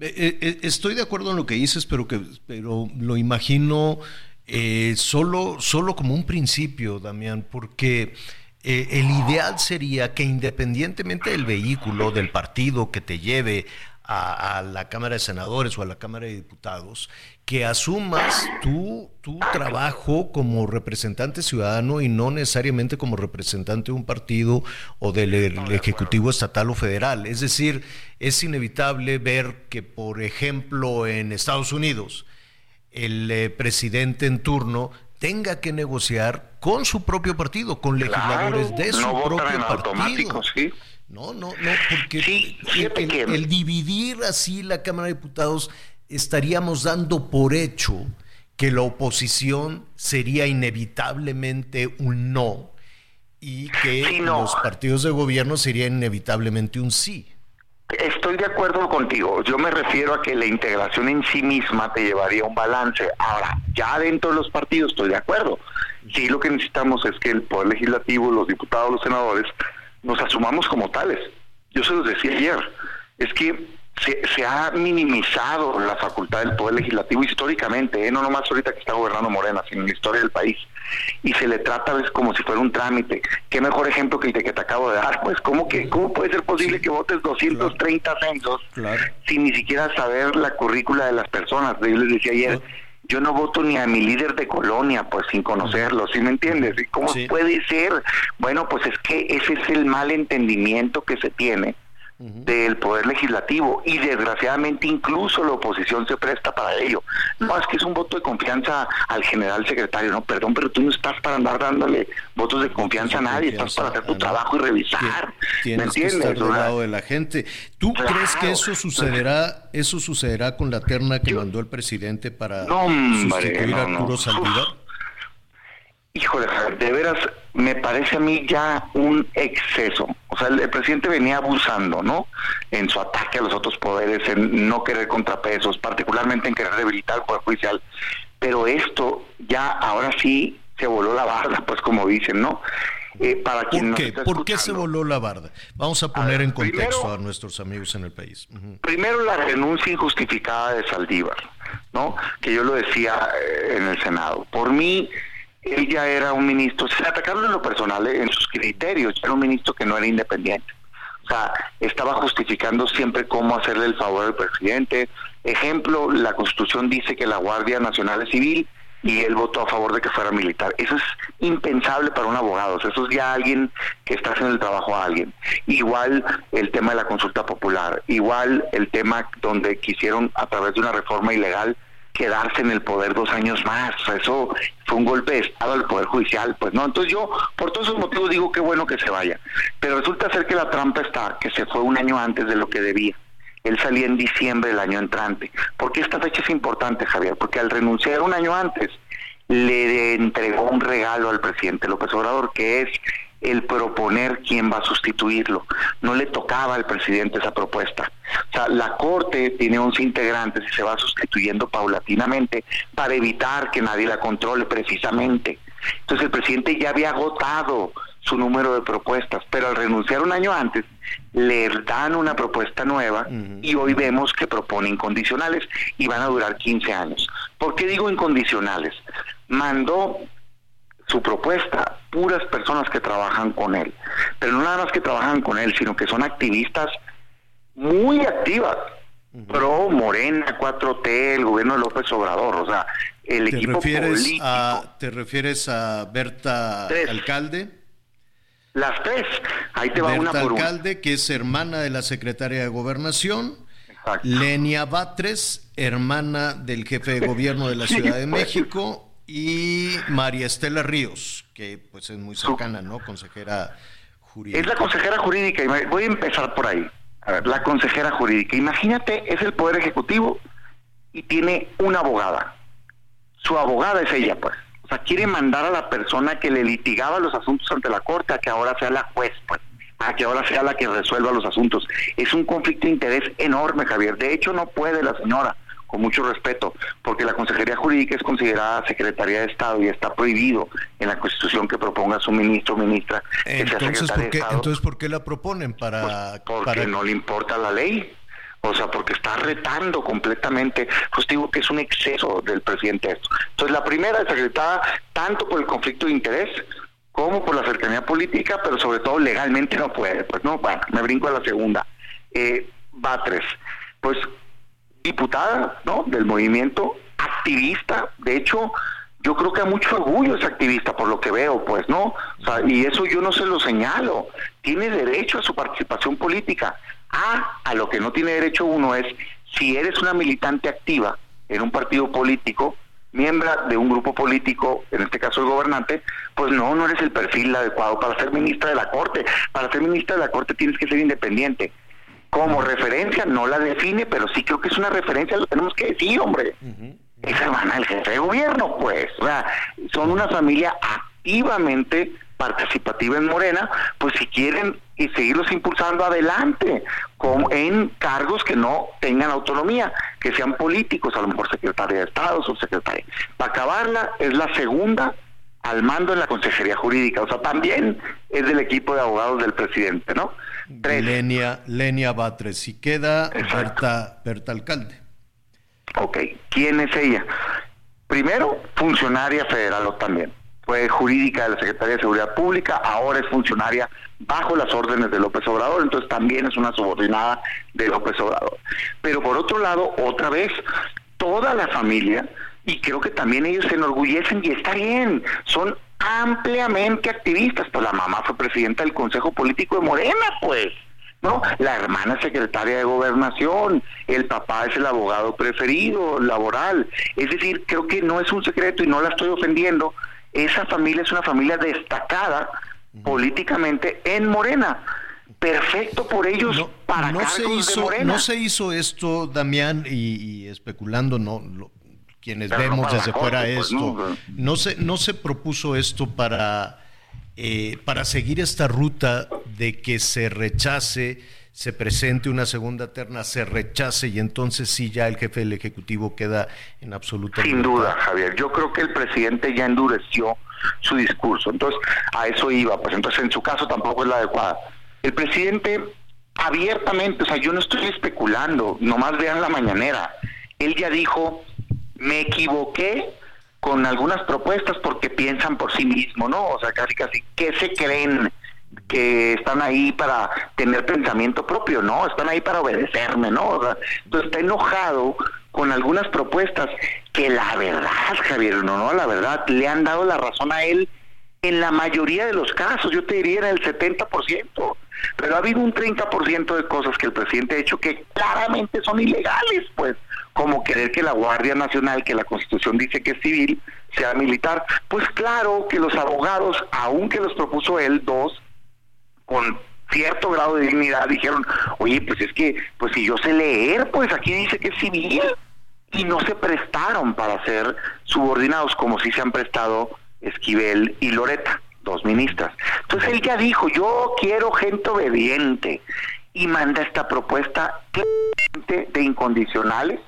[SPEAKER 1] Eh, eh, estoy de acuerdo en lo que dices, pero que pero lo imagino eh, solo, solo como un principio, Damián, porque el ideal sería que independientemente del vehículo, del partido que te lleve a, la Cámara de Senadores o a la Cámara de Diputados, que asumas tu, tu trabajo como representante ciudadano y no necesariamente como representante de un partido o del Ejecutivo estatal o federal. Es decir, es inevitable ver que, por ejemplo, en Estados Unidos, el eh, presidente en turno tenga que negociar con su propio partido, con legisladores de su propio partido.
[SPEAKER 15] ¿sí?
[SPEAKER 1] No, no, no, porque el, dividir así la Cámara de Diputados estaríamos dando por hecho que la oposición sería inevitablemente un no y que los partidos de gobierno serían inevitablemente un sí.
[SPEAKER 15] Estoy de acuerdo contigo. Yo me refiero a que la integración en sí misma te llevaría a un balance. Ahora, ya dentro de los partidos estoy de acuerdo. Sí, lo que necesitamos es que el Poder Legislativo, los diputados, los senadores, nos asumamos como tales. Yo se los decía ayer, es que se, ha minimizado la facultad del Poder Legislativo históricamente, ¿eh? no nomás ahorita que está gobernando Morena, sino en la historia del país. Y se le trata a como si fuera un trámite. Qué mejor ejemplo que el de que te acabo de dar. Pues, ¿cómo, que, cómo puede ser posible que votes 230 censos sin ni siquiera saber la currícula de las personas? Yo les decía ayer, yo no voto ni a mi líder de colonia, pues sin conocerlo, ¿sí me entiendes? ¿Y ¿Cómo puede ser? Bueno, pues es que ese es el mal entendimiento que se tiene del poder legislativo y desgraciadamente incluso la oposición se presta para ello. No, es que es un voto de confianza al general secretario, no, perdón, pero tú no estás para andar dándole votos de confianza a nadie, estás para hacer tu trabajo y revisar. ¿Me entiendes? Que
[SPEAKER 1] estar del lado de la gente. ¿Tú crees que eso sucederá, eso sucederá con la terna que mandó el presidente para sustituir a Arturo Saldívar?
[SPEAKER 15] Híjole, de veras, me parece a mí ya un exceso. O sea, el, presidente venía abusando, ¿no? En su ataque a los otros poderes, en no querer contrapesos, particularmente en querer debilitar el Poder Judicial. Pero esto ya, ahora sí, se voló la barda, pues como dicen, ¿no?
[SPEAKER 1] Eh, para quien ¿Por qué? ¿Por qué se voló la barda? Vamos a poner en contexto a nuestros amigos en el país.
[SPEAKER 15] Primero la renuncia injustificada de Saldívar, ¿no? Que yo lo decía eh, en el Senado. Por mí ella era un ministro, se atacaron en lo personal, eh, en sus criterios, era un ministro que no era independiente. O sea, estaba justificando siempre cómo hacerle el favor al presidente. Ejemplo, la Constitución dice que la Guardia Nacional es civil y él votó a favor de que fuera militar. Eso es impensable para un abogado, eso es ya alguien que está haciendo el trabajo a alguien. Igual el tema de la consulta popular, igual el tema donde quisieron a través de una reforma ilegal quedarse en el poder dos años más. eso fue un golpe de Estado al Poder Judicial, pues no. Entonces yo, por todos esos motivos, digo que bueno que se vaya. Pero resulta ser que la trampa está, que se fue un año antes de lo que debía. Él salía en diciembre del año entrante. ¿Por qué esta fecha es importante, Javier? Porque al renunciar un año antes, le entregó un regalo al presidente López Obrador, que es el proponer quién va a sustituirlo. No le tocaba al presidente esa propuesta. O sea, la Corte tiene 11 integrantes y se va sustituyendo paulatinamente para evitar que nadie la controle precisamente. Entonces el presidente ya había agotado su número de propuestas, pero al renunciar un año antes, le dan una propuesta nueva y hoy vemos que propone incondicionales y van a durar 15 años. ¿Por qué digo incondicionales? Mandó su propuesta puras personas que trabajan con él. Pero no nada más que trabajan con él, sino que son activistas muy activas. Pro Morena, 4T, el gobierno de López Obrador, o sea, el equipo político.
[SPEAKER 1] A, ¿Te refieres a Berta Alcalde?
[SPEAKER 15] Las tres, ahí te va una por
[SPEAKER 1] Alcalde, que es hermana de la secretaria de Gobernación. Lenia Batres, hermana del jefe de gobierno de la Ciudad de pues. México y María Estela Ríos, que pues es muy cercana, ¿no? Consejera jurídica.
[SPEAKER 15] Es la consejera jurídica, voy a empezar por ahí. A ver, la consejera jurídica. Imagínate, es el Poder Ejecutivo y tiene una abogada. Su abogada es ella, pues. O sea, quiere mandar a la persona que le litigaba los asuntos ante la Corte a que ahora sea la juez, pues. A que ahora sea la que resuelva los asuntos. Es un conflicto de interés enorme, Javier. De hecho, no puede la señora con mucho respeto, porque la Consejería Jurídica es considerada Secretaría de Estado y está prohibido en la Constitución que proponga su ministro o ministra que
[SPEAKER 1] entonces, sea ¿por qué, Entonces, ¿por qué la proponen? Para,
[SPEAKER 15] pues porque no le importa la ley. O sea, porque está retando completamente, pues digo que es un exceso del presidente esto. Entonces, la primera es secretada tanto por el conflicto de interés como por la cercanía política, pero sobre todo legalmente no puede. Pues no, bueno, me brinco a la segunda. Eh, Batres, pues diputada ¿no? del movimiento, activista, de hecho, yo creo que hay mucho orgullo ese activista por lo que veo, pues, ¿no? y eso yo no se lo señalo. Tiene derecho a su participación política. Ah, a lo que no tiene derecho uno es, si eres una militante activa en un partido político, miembro de un grupo político, en este caso el gobernante, pues no, no eres el perfil adecuado para ser ministra de la Corte. Para ser ministra de la Corte tienes que ser independiente como referencia, no la define, pero sí creo que es una referencia, lo tenemos que decir, hombre. Es hermana del jefe de gobierno, pues. O sea, son una familia activamente participativa en Morena, pues si quieren y seguirlos impulsando adelante con, en cargos que no tengan autonomía, que sean políticos, a lo mejor secretaria de Estado o secretaria. Para acabarla, es la segunda al mando en la Consejería Jurídica. O sea, también es del equipo de abogados del presidente, ¿no?
[SPEAKER 1] Tres. Lenia, Lenia Batres. Y queda Berta, Berta Alcalde.
[SPEAKER 15] Ok, ¿quién es ella? Primero, funcionaria federal también. Fue jurídica de la Secretaría de Seguridad Pública, ahora es funcionaria bajo las órdenes de López Obrador, entonces también es una subordinada de López Obrador. Pero por otro lado, otra vez, toda la familia, y creo que también ellos se enorgullecen y está bien, son ampliamente activistas, pues la mamá fue presidenta del Consejo Político de Morena, pues. ¿no? La hermana secretaria de gobernación, el papá es el abogado preferido, laboral. Es decir, creo que no es un secreto y no la estoy ofendiendo. Esa familia es una familia destacada políticamente en Morena. Perfecto por ellos para
[SPEAKER 1] no se hizo,
[SPEAKER 15] de Morena.
[SPEAKER 1] No se hizo esto, Damián, y, especulando, no, quienes vemos desde fuera pues, esto, no, se, no se propuso esto para eh, para seguir esta ruta de que se rechace, se presente una segunda terna, se rechace y entonces sí ya el jefe del Ejecutivo queda en absoluta.
[SPEAKER 15] Sin duda, Javier. Yo creo que el presidente ya endureció su discurso. Entonces, a eso iba. Pues entonces, en su caso tampoco es la adecuada. El presidente abiertamente, o sea, yo no estoy especulando, nomás vean la mañanera. Él ya dijo, me equivoqué con algunas propuestas porque piensan por sí mismo, ¿no? O sea, casi casi, ¿qué se creen? que están ahí para tener pensamiento propio, no, están ahí para obedecerme, ¿no? O sea, entonces está enojado con algunas propuestas que la verdad, Javier, no, no, la verdad, le han dado la razón a él en la mayoría de los casos, yo te diría en el 70%, pero ha habido un 30% de cosas que el presidente ha hecho que claramente son ilegales, pues como querer que la Guardia Nacional, que la Constitución dice que es civil, sea militar. Pues claro que los abogados, aunque los propuso él, dos, con cierto grado de dignidad, dijeron, oye, pues es que, pues si yo sé leer, pues aquí dice que es civil. Y no se prestaron para ser subordinados como si se han prestado Esquivel y Loreta, dos ministras. Entonces él ya dijo, yo quiero gente obediente y manda esta propuesta de incondicionales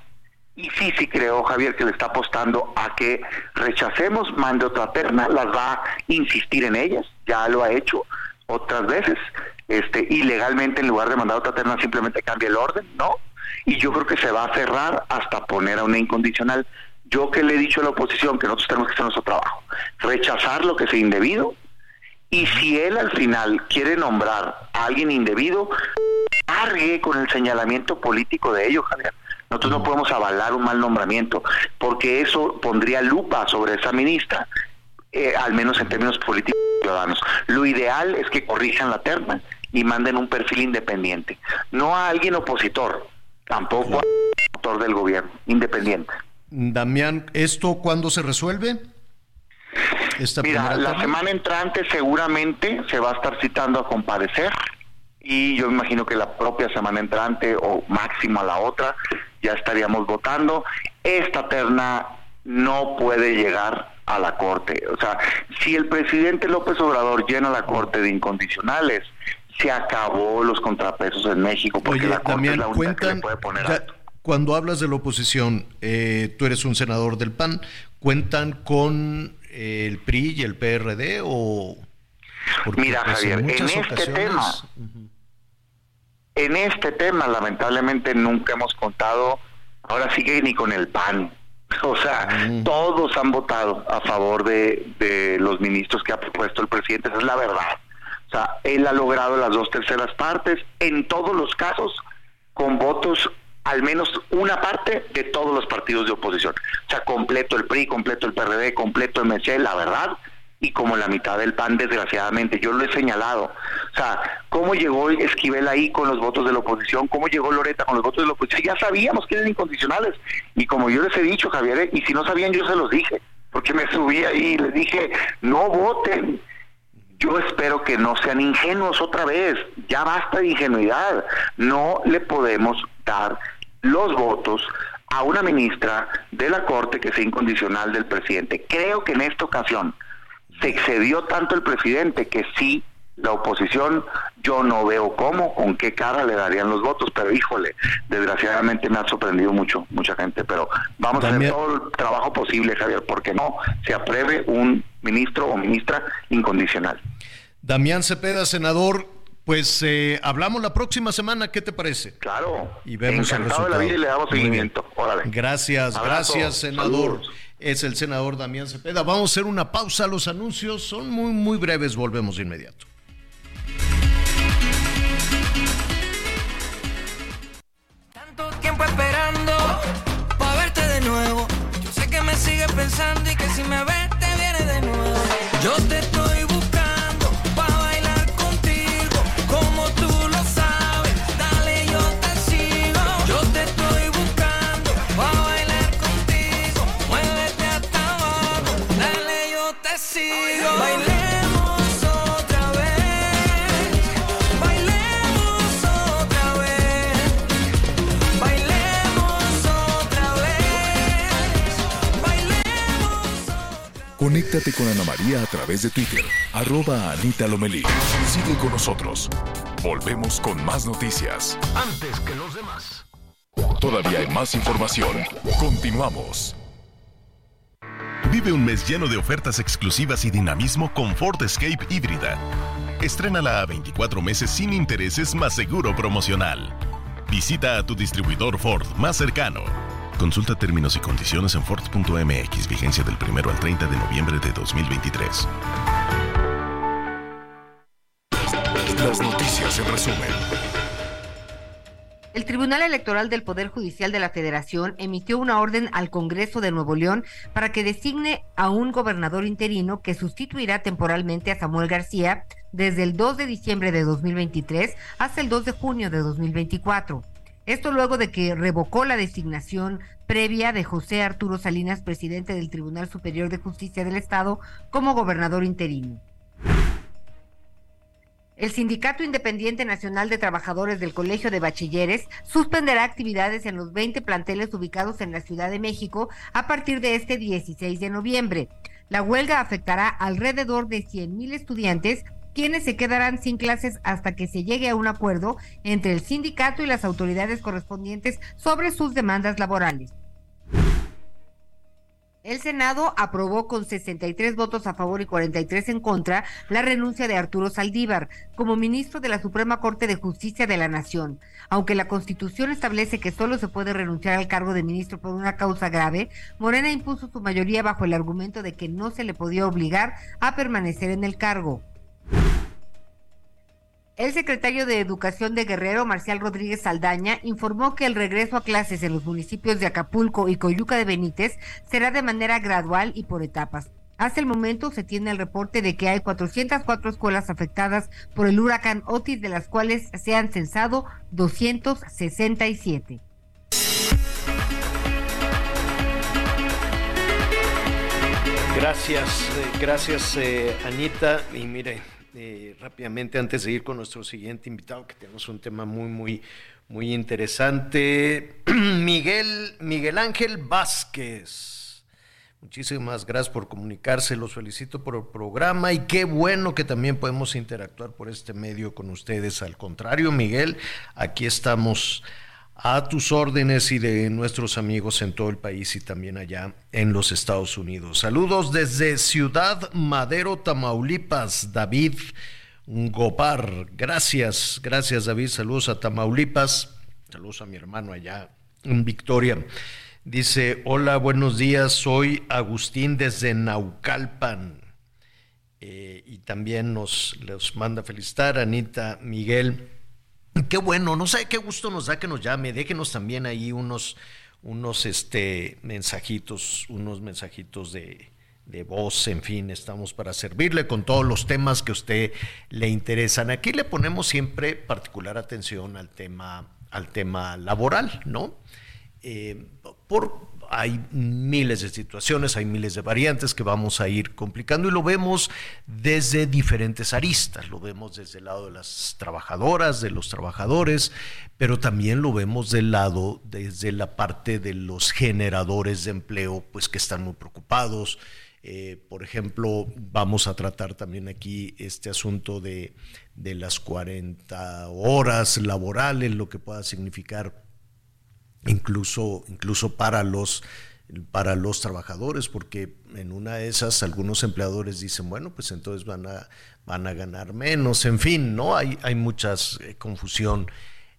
[SPEAKER 15] y sí, sí creo, Javier, que le está apostando a que rechacemos, mande otra terna, las va a insistir en ellas, ya lo ha hecho otras veces, este, ilegalmente en lugar de mandar otra terna simplemente cambia el orden, ¿no? Y yo creo que se va a cerrar hasta poner a una incondicional. Yo que le he dicho a la oposición que nosotros tenemos que hacer nuestro trabajo, rechazar lo que sea indebido, y si él al final quiere nombrar a alguien indebido, cargue con el señalamiento político de ello, Javier. Nosotros no podemos avalar un mal nombramiento, porque eso pondría lupa sobre esa ministra, eh, al menos en términos políticos ciudadanos. Lo ideal es que corrijan la terna y manden un perfil independiente, no a alguien opositor, tampoco a opositor del gobierno, independiente.
[SPEAKER 1] Damián, ¿esto cuándo se resuelve?
[SPEAKER 15] Mira, la semana entrante seguramente se va a estar citando a comparecer y yo imagino que la propia semana entrante o máximo a la otra ya estaríamos votando. Esta terna no puede llegar a la Corte. O sea, si el presidente López Obrador llena la Corte de incondicionales, se acabó los contrapesos en México, porque la Corte es la única que le puede poner
[SPEAKER 1] Cuando hablas de la oposición, eh, tú eres un senador del PAN, ¿cuentan con eh, el PRI y el PRD o...?
[SPEAKER 15] Mira, pues, Javier, en, este tema... En este tema, lamentablemente, nunca hemos contado, ahora sigue ni con el PAN. O sea, mm. todos han votado a favor de, de los ministros que ha propuesto el presidente, esa es la verdad. O sea, él ha logrado las dos terceras partes, en todos los casos, con votos al menos una parte de todos los partidos de oposición. O sea, completo el PRI, completo el PRD, completo el MC, la verdad, y como la mitad del PAN, desgraciadamente. Yo lo he señalado. O sea, ¿cómo llegó Esquivel ahí con los votos de la oposición? ¿Cómo llegó Loreta con los votos de la oposición? Ya sabíamos que eran incondicionales. Y como yo les he dicho, Javier, ¿eh? y si no sabían, yo se los dije. Porque me subí ahí y les dije, no voten. Yo espero que no sean ingenuos otra vez. Ya basta de ingenuidad. No le podemos dar los votos a una ministra de la Corte que sea incondicional del presidente. Creo que en esta ocasión se excedió tanto el presidente que sí la oposición, yo no veo cómo, con qué cara le darían los votos, pero híjole, desgraciadamente me ha sorprendido mucho, mucha gente, pero vamos a hacer todo el trabajo posible, Javier, porque no se apruebe un ministro o ministra incondicional.
[SPEAKER 1] Damián Cepeda, senador, pues eh, hablamos la próxima semana, ¿qué te parece?
[SPEAKER 15] Claro.
[SPEAKER 1] Y vemos
[SPEAKER 15] Encantado de la vida y le damos seguimiento. Órale.
[SPEAKER 1] Gracias, gracias, senador. Es el senador Damián Cepeda. Vamos a hacer una pausa. Los anuncios son muy, muy breves. Volvemos de inmediato.
[SPEAKER 2] Tanto tiempo esperando para verte de nuevo. Yo sé que me sigues pensando y que si me ves te viene de nuevo. Yo te estoy
[SPEAKER 5] Conéctate con Ana María a través de Twitter, arroba Anita Lomelí. Sigue con nosotros. Volvemos con más noticias.
[SPEAKER 16] Antes que los demás.
[SPEAKER 5] Todavía hay más información. Continuamos.
[SPEAKER 11] Vive un mes lleno de ofertas exclusivas y dinamismo con Ford Escape híbrida. Estrénala a 24 meses sin intereses más seguro promocional. Visita a tu distribuidor Ford más cercano. Consulta términos y condiciones en Ford.mx, vigencia del 1 al 30 de noviembre de 2023.
[SPEAKER 5] Las noticias en resumen.
[SPEAKER 3] El Tribunal Electoral del Poder Judicial de la Federación emitió una orden al Congreso de Nuevo León para que designe a un gobernador interino que sustituirá temporalmente a Samuel García desde el 2 de diciembre de 2023 hasta el 2 de junio de 2024. Esto luego de que revocó la designación previa de José Arturo Salinas, presidente del Tribunal Superior de Justicia del Estado, como gobernador interino. El Sindicato Independiente Nacional de Trabajadores del Colegio de Bachilleres suspenderá actividades en los 20 planteles ubicados en la Ciudad de México a partir de este 16 de noviembre. La huelga afectará alrededor de 100.000 estudiantes quienes se quedarán sin clases hasta que se llegue a un acuerdo entre el sindicato y las autoridades correspondientes sobre sus demandas laborales. El Senado aprobó con 63 votos a favor y 43 en contra la renuncia de Arturo Saldívar como ministro de la Suprema Corte de Justicia de la Nación. Aunque la Constitución establece que solo se puede renunciar al cargo de ministro por una causa grave, Morena impuso su mayoría bajo el argumento de que no se le podía obligar a permanecer en el cargo. El secretario de Educación de Guerrero, Marcial Rodríguez Saldaña, informó que el regreso a clases en los municipios de Acapulco y Coyuca de Benítez será de manera gradual y por etapas. Hasta el momento se tiene el reporte de que hay 404 escuelas afectadas por el huracán Otis, de las cuales se han censado 267.
[SPEAKER 1] Gracias, eh, gracias eh, Anita. Y mire, eh, rápidamente antes de ir con nuestro siguiente invitado, que tenemos un tema muy, muy, muy interesante. Miguel, Miguel Ángel Vázquez. Muchísimas gracias por comunicarse, los felicito por el programa y qué bueno que también podemos interactuar por este medio con ustedes. Al contrario, Miguel, aquí estamos a tus órdenes y de nuestros amigos en todo el país y también allá en los Estados Unidos. Saludos desde Ciudad Madero, Tamaulipas, David Gopar. Gracias, gracias David. Saludos a Tamaulipas. Saludos a mi hermano allá en Victoria. Dice, hola, buenos días, soy Agustín desde Naucalpan. Eh, y también nos los manda felicitar Anita Miguel. Qué bueno, no sé qué gusto nos da que nos llame. Déjenos también ahí unos, unos este, mensajitos, unos mensajitos de, de voz, en fin, estamos para servirle con todos los temas que a usted le interesan. Aquí le ponemos siempre particular atención al tema, al tema laboral, ¿no? Eh, por, hay miles de situaciones, hay miles de variantes que vamos a ir complicando y lo vemos desde diferentes aristas, lo vemos desde el lado de las trabajadoras, de los trabajadores, pero también lo vemos del lado, desde la parte de los generadores de empleo, pues que están muy preocupados, Eh, por ejemplo, vamos a tratar también aquí este asunto de, las 40 horas laborales, lo que pueda significar incluso, incluso para los para los trabajadores, porque en una de esas algunos empleadores dicen, bueno, pues entonces van a, van a ganar menos, en fin, ¿no? Hay, hay mucha eh, confusión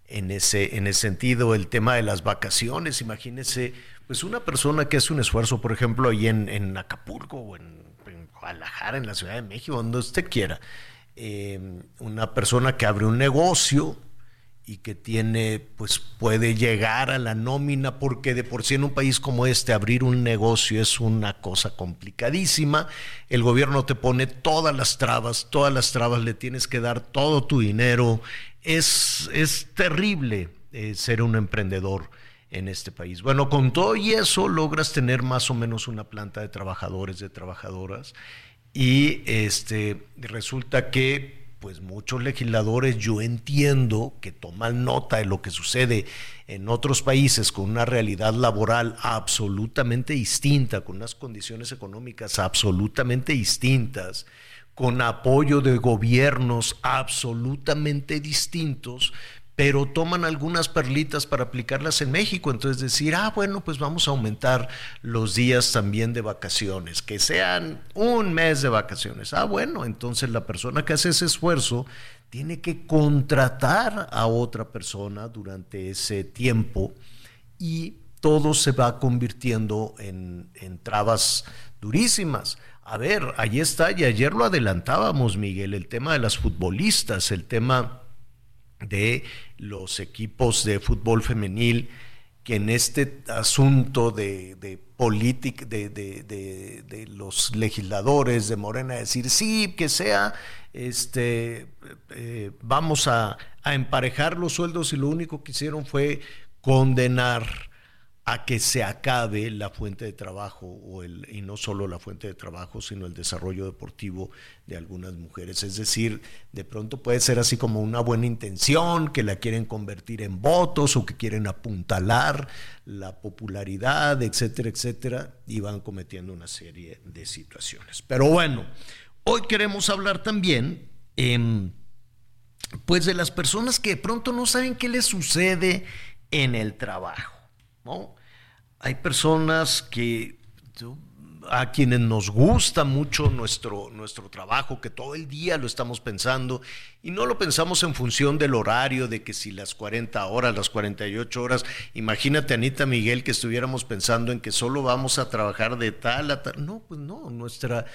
[SPEAKER 1] en ese, en ese sentido. El tema de las vacaciones, imagínese, pues una persona que hace un esfuerzo, por ejemplo, ahí en, en Acapulco o en, Guadalajara, en la Ciudad de México, donde usted quiera, eh, una persona que abre un negocio, y que tiene, pues puede llegar a la nómina, porque de por sí en un país como este abrir un negocio es una cosa complicadísima. El gobierno te pone todas las trabas, todas las trabas, le tienes que dar todo tu dinero. Es, es terrible eh, ser un emprendedor en este país. Bueno, con todo y eso logras tener más o menos una planta de trabajadores, de trabajadoras, y este, resulta que pues muchos legisladores yo entiendo que toman nota de lo que sucede en otros países con una realidad laboral absolutamente distinta, con unas condiciones económicas absolutamente distintas, con apoyo de gobiernos absolutamente distintos, pero toman algunas perlitas para aplicarlas en México. Entonces decir, ah, bueno, pues vamos a aumentar los días también de vacaciones, que sean un mes de vacaciones. Ah, bueno, entonces la persona que hace ese esfuerzo tiene que contratar a otra persona durante ese tiempo y todo se va convirtiendo en, en trabas durísimas. A ver, ahí está, y ayer lo adelantábamos, Miguel, el tema de las futbolistas, el tema de los equipos de fútbol femenil que en este asunto de, de política, de, de, los legisladores de Morena, decir sí, que sea, este, eh, vamos a, a emparejar los sueldos y lo único que hicieron fue condenar a que se acabe la fuente de trabajo o el, y no solo la fuente de trabajo, sino el desarrollo deportivo de algunas mujeres. Es decir, de pronto puede ser así como una buena intención, que la quieren convertir en votos o que quieren apuntalar la popularidad, etcétera, etcétera, y van cometiendo una serie de situaciones. Pero bueno, hoy queremos hablar también... Em, pues de las personas que de pronto no saben qué les sucede en el trabajo. ¿No? Hay personas que a quienes nos gusta mucho nuestro, nuestro trabajo, que todo el día lo estamos pensando y no lo pensamos en función del horario, de que si las 40 horas, las 48 horas, imagínate Anita Miguel que estuviéramos pensando en que solo vamos a trabajar de tal a tal. No, pues no, nuestra,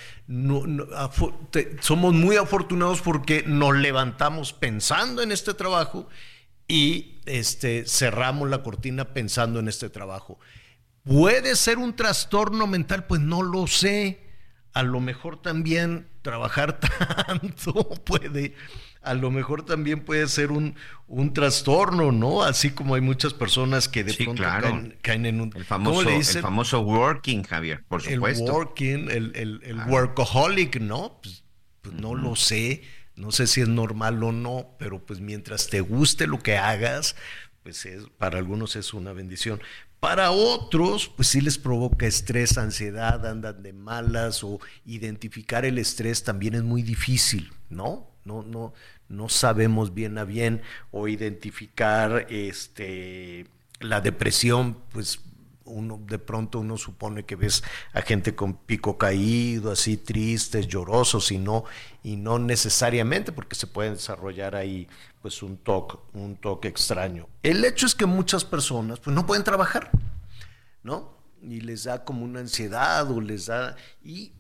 [SPEAKER 1] somos muy afortunados porque nos levantamos pensando en este trabajo y este, cerramos la cortina pensando en este trabajo. ¿Puede ser un trastorno mental? Pues no lo sé. A lo mejor también trabajar tanto puede, a lo mejor también puede ser un, un trastorno, ¿no? Así como hay muchas personas que de pronto caen, en un...
[SPEAKER 4] El famoso, el famoso working, Javier, por supuesto.
[SPEAKER 1] El working, el, el, workaholic, ¿no? Pues, pues no lo sé no sé si es normal o no, pero pues mientras te guste lo que hagas, pues es, para algunos es una bendición. Para otros, pues sí les provoca estrés, ansiedad, andan de malas o identificar el estrés también es muy difícil, ¿no? No, no, no sabemos bien a bien o identificar este la depresión, pues uno de pronto uno supone que ves a gente con pico caído, así tristes, llorosos y no y no necesariamente porque se puede desarrollar ahí pues un toque un toque extraño. El hecho es que muchas personas pues no pueden trabajar, ¿no? Y les da como una ansiedad o les da y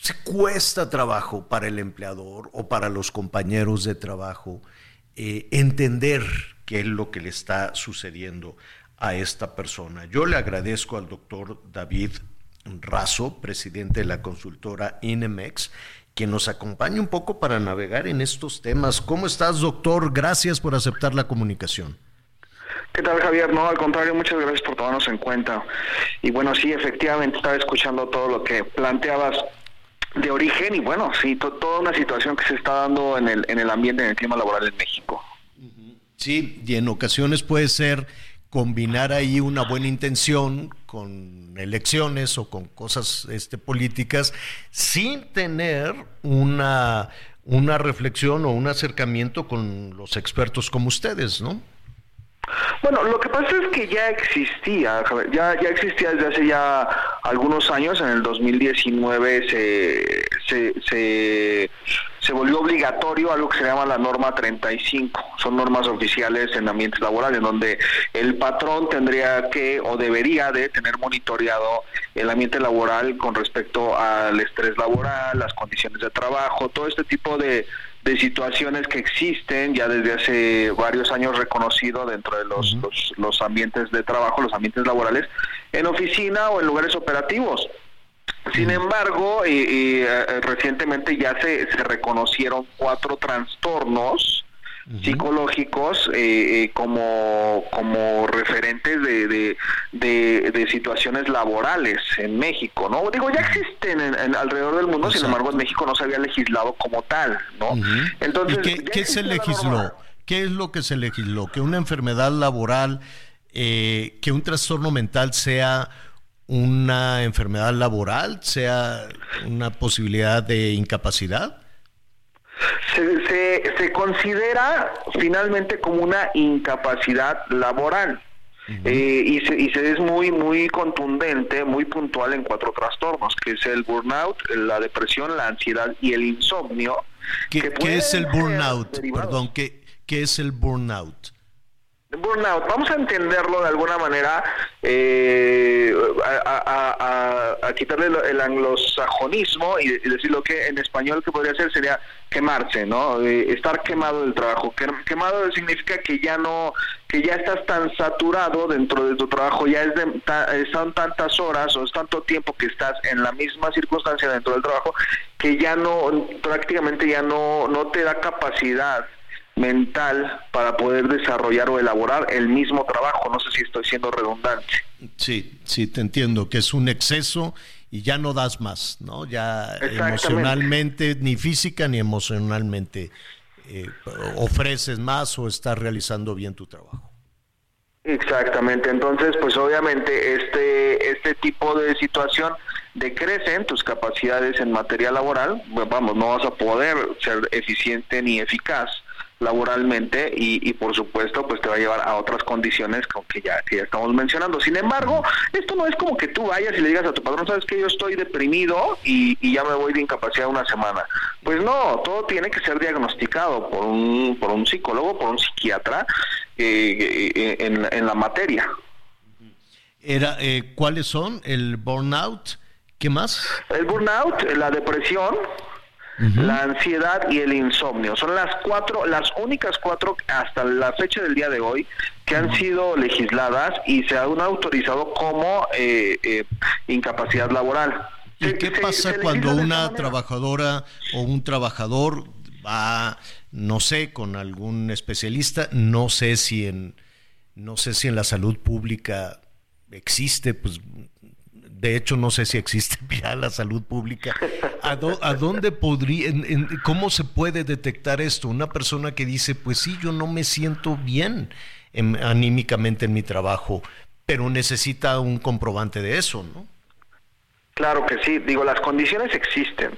[SPEAKER 1] se cuesta trabajo para el empleador o para los compañeros de trabajo eh, entender qué es lo que le está sucediendo a esta persona. Yo le agradezco al doctor David Razo, presidente de la consultora Inemex, que nos acompañe un poco para navegar en estos temas. ¿Cómo estás, doctor? Gracias por aceptar la comunicación.
[SPEAKER 17] ¿Qué tal, Javier? No, al contrario, muchas gracias por tomarnos en cuenta. Y bueno, sí, efectivamente, estaba escuchando todo lo que planteabas de origen y bueno, sí, toda una situación que se está dando en el, en el ambiente, en el clima laboral en México.
[SPEAKER 1] Sí, y en ocasiones puede ser combinar ahí una buena intención con elecciones o con cosas este, políticas sin tener una, una reflexión o un acercamiento con los expertos como ustedes, ¿no?
[SPEAKER 17] Bueno, lo que pasa es que ya existía, ya, ya existía desde hace ya algunos años, en el 2019 se, se, se, se volvió obligatorio algo que se llama la norma 35, son normas oficiales en ambientes laborales, donde el patrón tendría que o debería de tener monitoreado el ambiente laboral con respecto al estrés laboral, las condiciones de trabajo, todo este tipo de de situaciones que existen ya desde hace varios años reconocido dentro de los, los, ambientes de trabajo, los ambientes laborales, en oficina o en lugares operativos. Sin embargo, y, eh, recientemente ya se, se reconocieron cuatro trastornos psicológicos eh, eh, como, como referentes de, de, situaciones laborales en México, ¿no? Digo, ya existen en, alrededor del mundo, sin embargo en México no se había legislado como tal, ¿no?
[SPEAKER 1] Entonces, qué, se legisló? ¿Qué es lo que se legisló? Que una enfermedad laboral, eh, que un trastorno mental sea una enfermedad laboral, sea una posibilidad de incapacidad?
[SPEAKER 17] Se, se, considera finalmente como una incapacidad laboral. Eh, y, se, y se es muy muy contundente, muy puntual en cuatro trastornos, que es el burnout, la depresión, la ansiedad y el insomnio.
[SPEAKER 1] ¿Qué, es el burnout? Perdón, ¿qué, ¿qué es el burnout?
[SPEAKER 17] Burnout, vamos a entenderlo de alguna manera, eh, a, quitarle el, anglosajonismo y, decirlo que en español que podría ser sería quemarse, ¿no? Eh, estar quemado del trabajo. Quemado significa que ya no, que ya estás tan saturado dentro de tu trabajo, ya es de, son tantas horas o es tanto tiempo que estás en la misma circunstancia dentro del trabajo que ya no, prácticamente ya no, no te da capacidad mental para poder desarrollar o elaborar el mismo trabajo. No sé si estoy siendo redundante.
[SPEAKER 1] Sí, sí, te entiendo, que es un exceso y ya no das más, ¿no? Ya emocionalmente, ni física ni emocionalmente eh, ofreces más o estás realizando bien tu trabajo.
[SPEAKER 17] Exactamente, entonces pues obviamente este, este tipo de situación decrecen tus capacidades en materia laboral, vamos, no vas a poder ser eficiente ni eficaz laboralmente y, por supuesto pues te va a llevar a otras condiciones que ya, que ya estamos mencionando. Sin embargo, esto no es como que tú vayas y le digas a tu patrón, sabes que yo estoy deprimido y, ya me voy de incapacidad una semana. Pues no, todo tiene que ser diagnosticado por un, por un psicólogo, por un psiquiatra eh, eh, en, en, la materia.
[SPEAKER 1] Era, eh, ¿Cuáles son? ¿El burnout? ¿Qué más?
[SPEAKER 17] El burnout, la depresión, la ansiedad y el insomnio. Son las cuatro, las únicas cuatro hasta la fecha del día de hoy que han sido legisladas y se han autorizado como eh, eh, incapacidad laboral.
[SPEAKER 1] ¿Y qué pasa cuando una trabajadora o un trabajador va, no sé, con algún especialista, no sé si en, no sé si en la salud pública existe, pues de hecho no sé si existe ya la salud pública, ¿a, dónde podría, cómo se puede detectar esto? Una persona que dice, pues sí, yo no me siento bien anímicamente en mi trabajo, pero necesita un comprobante de eso, ¿no?
[SPEAKER 17] Claro que sí, digo, las condiciones existen.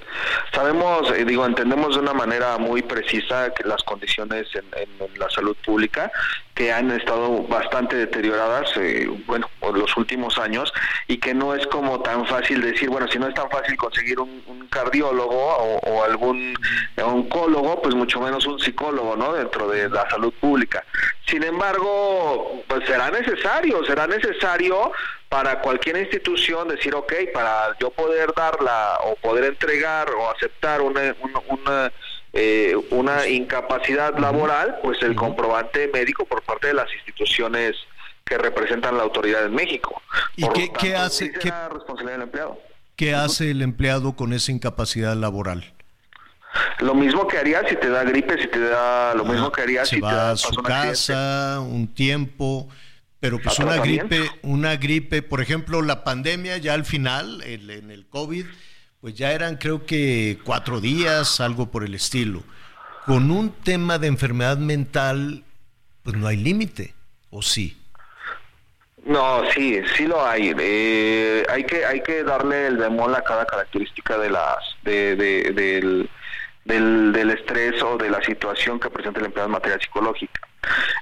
[SPEAKER 17] Sabemos, eh, digo, entendemos de una manera muy precisa que las condiciones en, la salud pública que han estado bastante deterioradas, eh, bueno, por los últimos años y que no es como tan fácil decir, bueno, si no es tan fácil conseguir un, cardiólogo o, algún oncólogo, pues mucho menos un psicólogo, ¿no? Dentro de la salud pública. Sin embargo, pues será necesario, será necesario para cualquier institución decir, ok, para yo poder darla o poder entregar o aceptar una, una, eh, una incapacidad laboral, pues el comprobante médico por parte de las instituciones que representan la autoridad en México.
[SPEAKER 1] ¿Y qué, hace? ¿qué,
[SPEAKER 17] responsabilidad del empleado.
[SPEAKER 1] ¿Qué hace el empleado con esa incapacidad laboral?
[SPEAKER 17] Lo mismo que haría si te da gripe, si te da lo mismo que haría si te da
[SPEAKER 1] a su casa un tiempo pero pues una gripe, una gripe, por ejemplo, la pandemia ya al final, en el COVID, pues ya eran creo que cuatro días, algo por el estilo. Con un tema de enfermedad mental, pues no hay límite, ¿o sí?
[SPEAKER 17] No, sí, sí lo hay. Eh, hay que hay que darle el bemol a cada característica de las de, de- del, del, del estrés o de la situación que presenta el empleado en materia psicológica.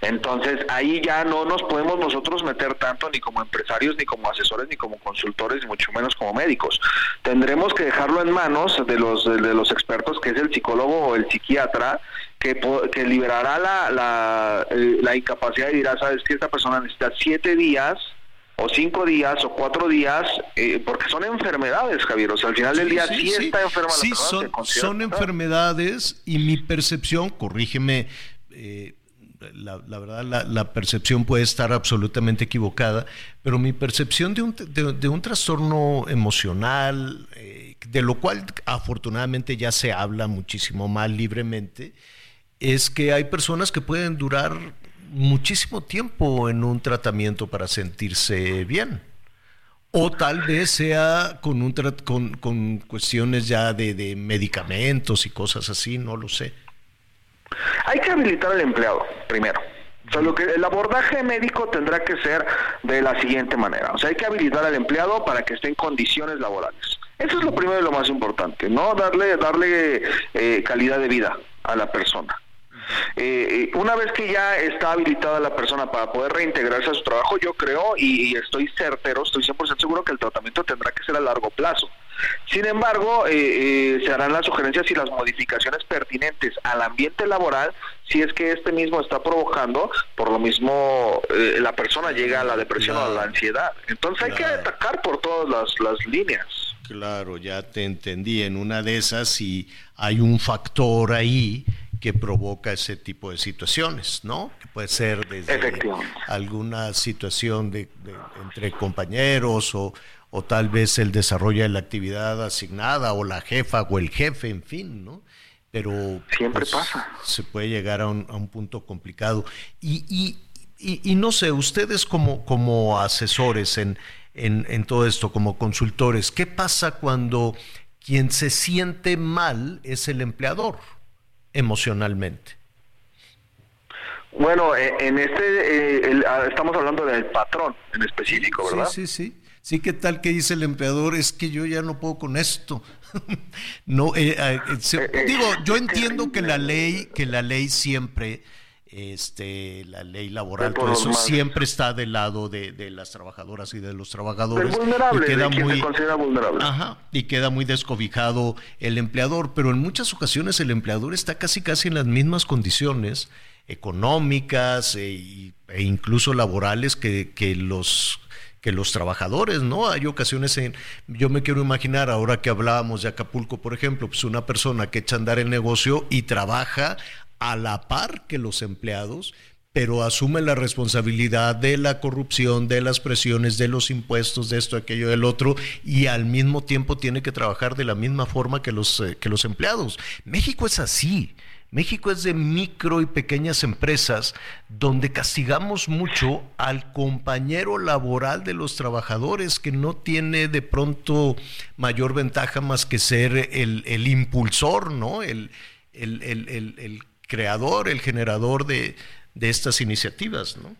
[SPEAKER 17] Entonces ahí ya no nos podemos nosotros meter tanto ni como empresarios, ni como asesores, ni como consultores, ni mucho menos como médicos. Tendremos que dejarlo en manos de los de los expertos, que es el psicólogo o el psiquiatra, que, que liberará la, la, eh, la incapacidad y dirá, sabes que esta persona necesita siete días o cinco días o cuatro días, eh, porque son enfermedades, Javier. O sea, al final del día sí, está enferma la
[SPEAKER 1] Sí,
[SPEAKER 17] persona,
[SPEAKER 1] son, son enfermedades y mi percepción, corrígeme, eh, la, verdad la, percepción puede estar absolutamente equivocada, pero mi percepción de un, de, un trastorno emocional, eh, de lo cual afortunadamente ya se habla muchísimo más libremente, es que hay personas que pueden durar muchísimo tiempo en un tratamiento para sentirse bien. O tal vez sea con, un con, con cuestiones ya de, de medicamentos y cosas así, no lo sé.
[SPEAKER 17] Hay que habilitar al empleado, primero. O sea, lo que, el abordaje médico tendrá que ser de la siguiente manera. O sea, hay que habilitar al empleado para que esté en condiciones laborales. Eso es lo primero y lo más importante, ¿no? Darle, darle eh, calidad de vida a la persona. Eh, eh, una vez que ya está habilitada la persona para poder reintegrarse a su trabajo, yo creo y, estoy certero, estoy 100% seguro que el tratamiento tendrá que ser a largo plazo. Sin embargo, eh, eh, se harán las sugerencias y las modificaciones pertinentes al ambiente laboral si es que este mismo está provocando, por lo mismo eh, la persona llega a la depresión o a la ansiedad. Entonces hay que atacar por todas las, las líneas.
[SPEAKER 1] Claro, ya te entendí. En una de esas, y hay un factor ahí que provoca ese tipo de situaciones, ¿no? Que puede ser desde alguna situación de, de- entre compañeros o, o tal vez el desarrollo de la actividad asignada o la jefa o el jefe, en fin, ¿no? Pero
[SPEAKER 17] Siempre
[SPEAKER 1] pues,
[SPEAKER 17] pasa.
[SPEAKER 1] se puede llegar a un, a un punto complicado. Y, y, y- y no sé, ustedes como, como asesores en, en, en todo esto, como consultores, ¿qué pasa cuando quien se siente mal es el empleador emocionalmente?
[SPEAKER 17] Bueno, eh, en este eh, el- ah, estamos hablando del patrón en específico, ¿verdad?
[SPEAKER 1] Sí, sí, sí. Sí, ¿qué tal que dice el empleador? Es que yo ya no puedo con esto. no, eh, eh, se- digo, yo entiendo que la ley, que la ley siempre, este, la ley laboral, todo eso
[SPEAKER 17] más-
[SPEAKER 1] siempre está del lado de, de las trabajadoras y de los trabajadores.
[SPEAKER 17] Vulnerable,
[SPEAKER 1] y queda
[SPEAKER 17] de
[SPEAKER 1] muy,
[SPEAKER 17] se considera vulnerable.
[SPEAKER 1] Ajá, y queda muy descobijado el empleador, pero en muchas ocasiones el empleador está casi casi en las mismas condiciones económicas e, e incluso laborales que, que los que los trabajadores, ¿no? Hay ocasiones en, yo me quiero imaginar, ahora que hablábamos de Acapulco, por ejemplo, pues una persona que echa a andar el negocio y trabaja a la par que los empleados, pero asume la responsabilidad de la corrupción, de las presiones, de los impuestos, de esto, aquello, del otro, y al mismo tiempo tiene que trabajar de la misma forma que los, eh, que los empleados. México es así. México es de micro y pequeñas empresas donde castigamos mucho al compañero laboral de los trabajadores que no tiene de pronto mayor ventaja más que ser el, impulsor, ¿no? El creador, el generador de, de estas iniciativas, ¿no?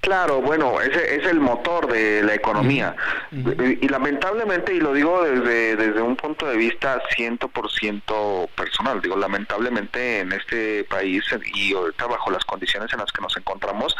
[SPEAKER 17] Claro, bueno, ese es el motor de la economía. Y, y lamentablemente, y lo digo desde, desde un punto de vista 100% personal, digo, lamentablemente en este país y ahorita bajo las condiciones en las que nos encontramos,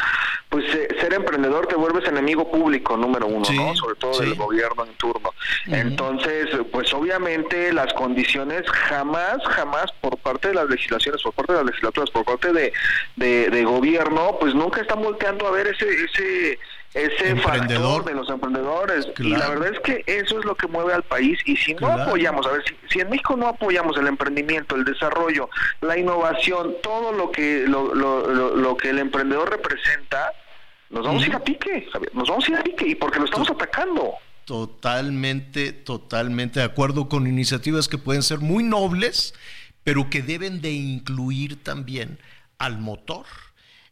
[SPEAKER 17] pues eh, ser emprendedor te vuelves enemigo público número uno, ¿no? Sobre todo del gobierno en turno. Entonces, pues obviamente las condiciones jamás, jamás por parte de las legislaciones, por parte de las legislaturas, por parte de, de, de gobierno, pues nunca están volteando a ver ese ese ese factor de los emprendedores. Y la verdad es que eso es lo que mueve al país. Y si no apoyamos a ver si, si en México no apoyamos el emprendimiento el desarrollo la innovación todo lo que lo, lo, lo, lo que el emprendedor representa nos vamos a ir a pique Javier, nos vamos a ir a pique y porque lo estamos atacando.
[SPEAKER 1] Totalmente, totalmente de acuerdo con iniciativas que pueden ser muy nobles, pero que deben de incluir también al motor.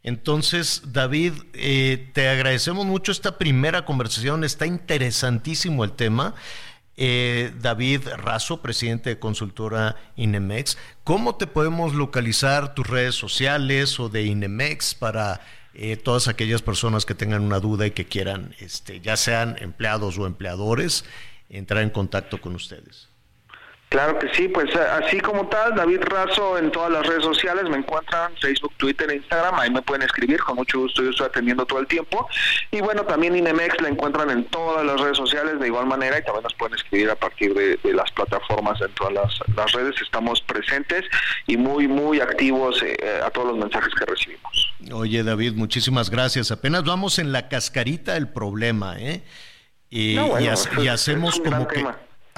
[SPEAKER 1] Entonces, David, eh, te agradecemos mucho esta primera conversación, está interesantísimo el tema. Eh, David Razo, presidente de consultora Inemex, ¿cómo te podemos localizar tus redes sociales o de Inemex para eh, todas aquellas personas que tengan una duda y que quieran, este, ya sean empleados o empleadores, entrar en contacto con ustedes.
[SPEAKER 17] Claro que sí, pues así como tal, David Razo en todas las redes sociales, me encuentran Facebook, Twitter e Instagram, ahí me pueden escribir, con mucho gusto yo estoy atendiendo todo el tiempo. Y bueno, también Inemex la encuentran en todas las redes sociales de igual manera y también nos pueden escribir a partir de, las plataformas en todas las, redes, estamos presentes y muy, muy activos eh, a todos los mensajes que recibimos.
[SPEAKER 1] Oye David, muchísimas gracias. Apenas vamos en la cascarita del problema, ¿eh? Y, y, hacemos como que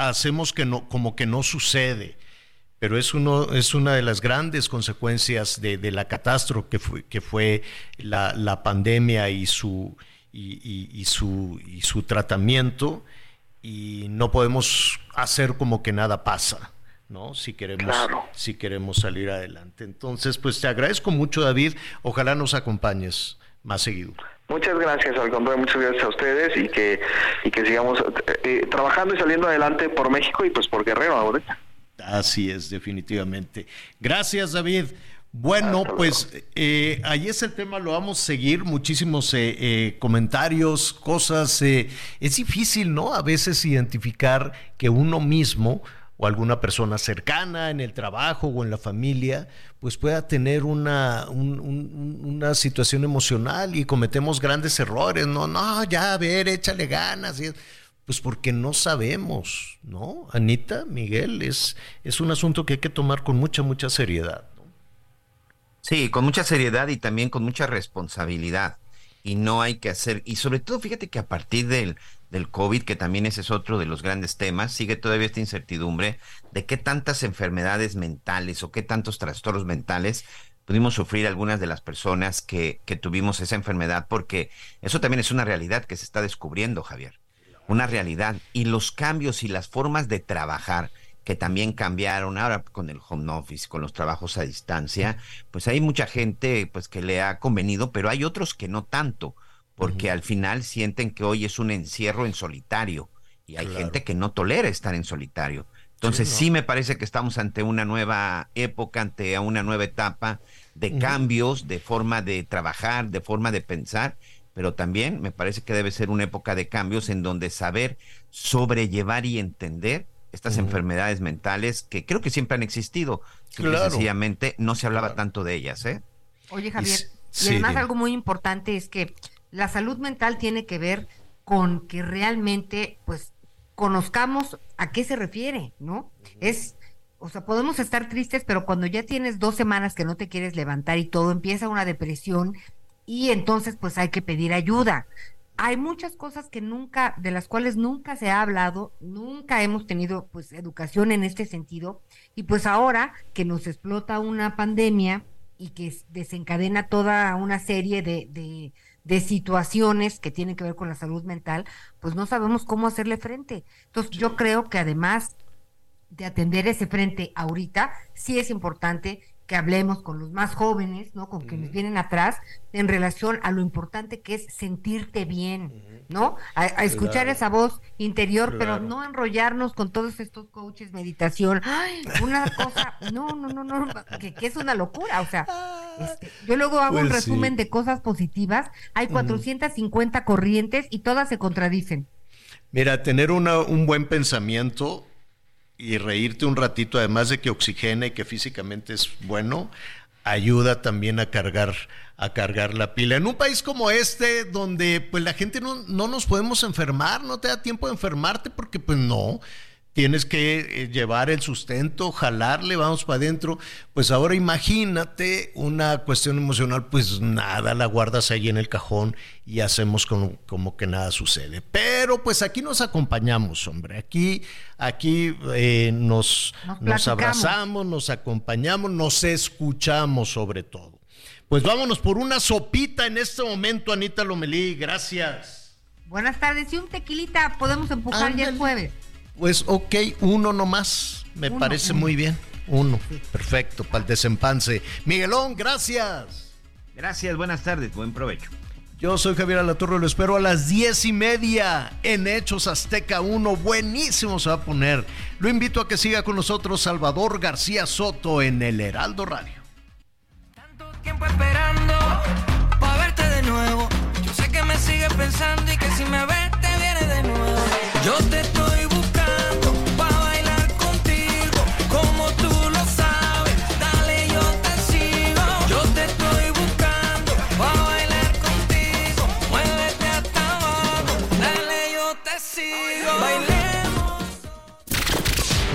[SPEAKER 1] hacemos que no, como que no sucede. Pero es, uno, es una de las grandes consecuencias de, la catástrofe que fue, que fue la, pandemia y su, y, su, y su tratamiento. Y no podemos hacer como que nada pasa. ¿no? Si queremos, si queremos salir adelante. Entonces, pues te agradezco mucho, David. Ojalá nos acompañes más seguido.
[SPEAKER 17] Muchas gracias, al contrario, muchas gracias a ustedes y que, y que sigamos eh, eh, trabajando y saliendo adelante por México y pues por Guerrero ahorita.
[SPEAKER 1] Así es, definitivamente. Gracias, David. Bueno, pues eh, ahí es el tema, lo vamos a seguir, muchísimos comentarios, cosas. es difícil, ¿no? A veces identificar que uno mismo o alguna persona cercana en el trabajo o en la familia, pues pueda tener una, una situación emocional y cometemos grandes errores. No, no, ya, a ver, échale ganas. Pues porque no sabemos, ¿no? Anita, Miguel, es, es un asunto que hay que tomar con mucha, mucha seriedad.
[SPEAKER 4] Sí, con mucha seriedad y también con mucha responsabilidad. Y no hay que hacer, y sobre todo fíjate que a partir del, del COVID, que también ese es otro de los grandes temas, sigue todavía esta incertidumbre de qué tantas enfermedades mentales o qué tantos trastornos mentales pudimos sufrir algunas de las personas que, que tuvimos esa enfermedad, porque eso también es una realidad que se está descubriendo, Javier. Una realidad. Y los cambios y las formas de trabajar que también cambiaron ahora con el home office, con los trabajos a distancia, pues hay mucha gente pues que le ha convenido, pero hay otros que no tanto porque al final sienten que hoy es un encierro en solitario y hay gente que no tolera estar en solitario. Entonces sí, me parece que estamos ante una nueva época, ante una nueva etapa de cambios, de forma de trabajar, de forma de pensar, pero también me parece que debe ser una época de cambios en donde saber sobrellevar y entender estas enfermedades mentales que creo que siempre han existido, sencillamente no se hablaba tanto de ellas, ¿eh?
[SPEAKER 3] Oye Javier, y, además algo muy importante es que la salud mental tiene que ver con que realmente, pues, conozcamos a qué se refiere, ¿no? Es, o sea, podemos estar tristes, pero cuando ya tienes dos semanas que no te quieres levantar y todo, empieza una depresión y entonces, pues, hay que pedir ayuda. Hay muchas cosas que nunca, de las cuales nunca se ha hablado, nunca hemos tenido, pues, educación en este sentido. Y pues ahora que nos explota una pandemia y que desencadena toda una serie de, de de situaciones que tienen que ver con la salud mental, pues no sabemos cómo hacerle frente. Entonces yo creo que además de atender ese frente ahorita, sí es importante que hablemos con los más jóvenes, ¿no? Con quienes vienen atrás, en relación a lo importante que es sentirte bien, ¿no? A, escuchar esa voz interior, pero no enrollarnos con todos estos coaches, meditación. Ay, una cosa, no, no, no, no, que, es una locura, o sea, este, yo luego hago un pues resumen de cosas positivas, hay 450 corrientes y todas se contradicen.
[SPEAKER 1] Mira, tener una, un buen pensamiento y reírte un ratito, además de que oxigena y que físicamente es bueno, ayuda también a cargar a cargar la pila. En un país como este, donde pues la gente no, no nos podemos enfermar, no te da tiempo de enfermarte porque pues no, tienes que eh, llevar el sustento, jalarle, vamos para adentro. Pues ahora imagínate una cuestión emocional, pues nada, la guardas ahí en el cajón y hacemos como, como que nada sucede. Pero pues aquí nos acompañamos, hombre, aquí, aquí eh, nos, nos abrazamos, nos acompañamos, nos escuchamos sobre todo. Pues vámonos por una sopita en este momento, Anita Lomelí, gracias.
[SPEAKER 3] Buenas tardes, y un tequilita podemos empujar ya el jueves.
[SPEAKER 1] Pues ok, uno nomás. Me parece muy bien. Uno. Perfecto, para el desempance. Miguelón, gracias.
[SPEAKER 4] Gracias, buenas tardes, buen provecho.
[SPEAKER 1] Yo soy Javier Alatorre, lo espero a las diez y media en Hechos Azteca 1. Buenísimo se va a poner. Lo invito a que siga con nosotros Salvador García Soto en el Heraldo Radio.
[SPEAKER 2] Tanto tiempo esperando para verte de nuevo. Yo sé que me sigues pensando y que si me ves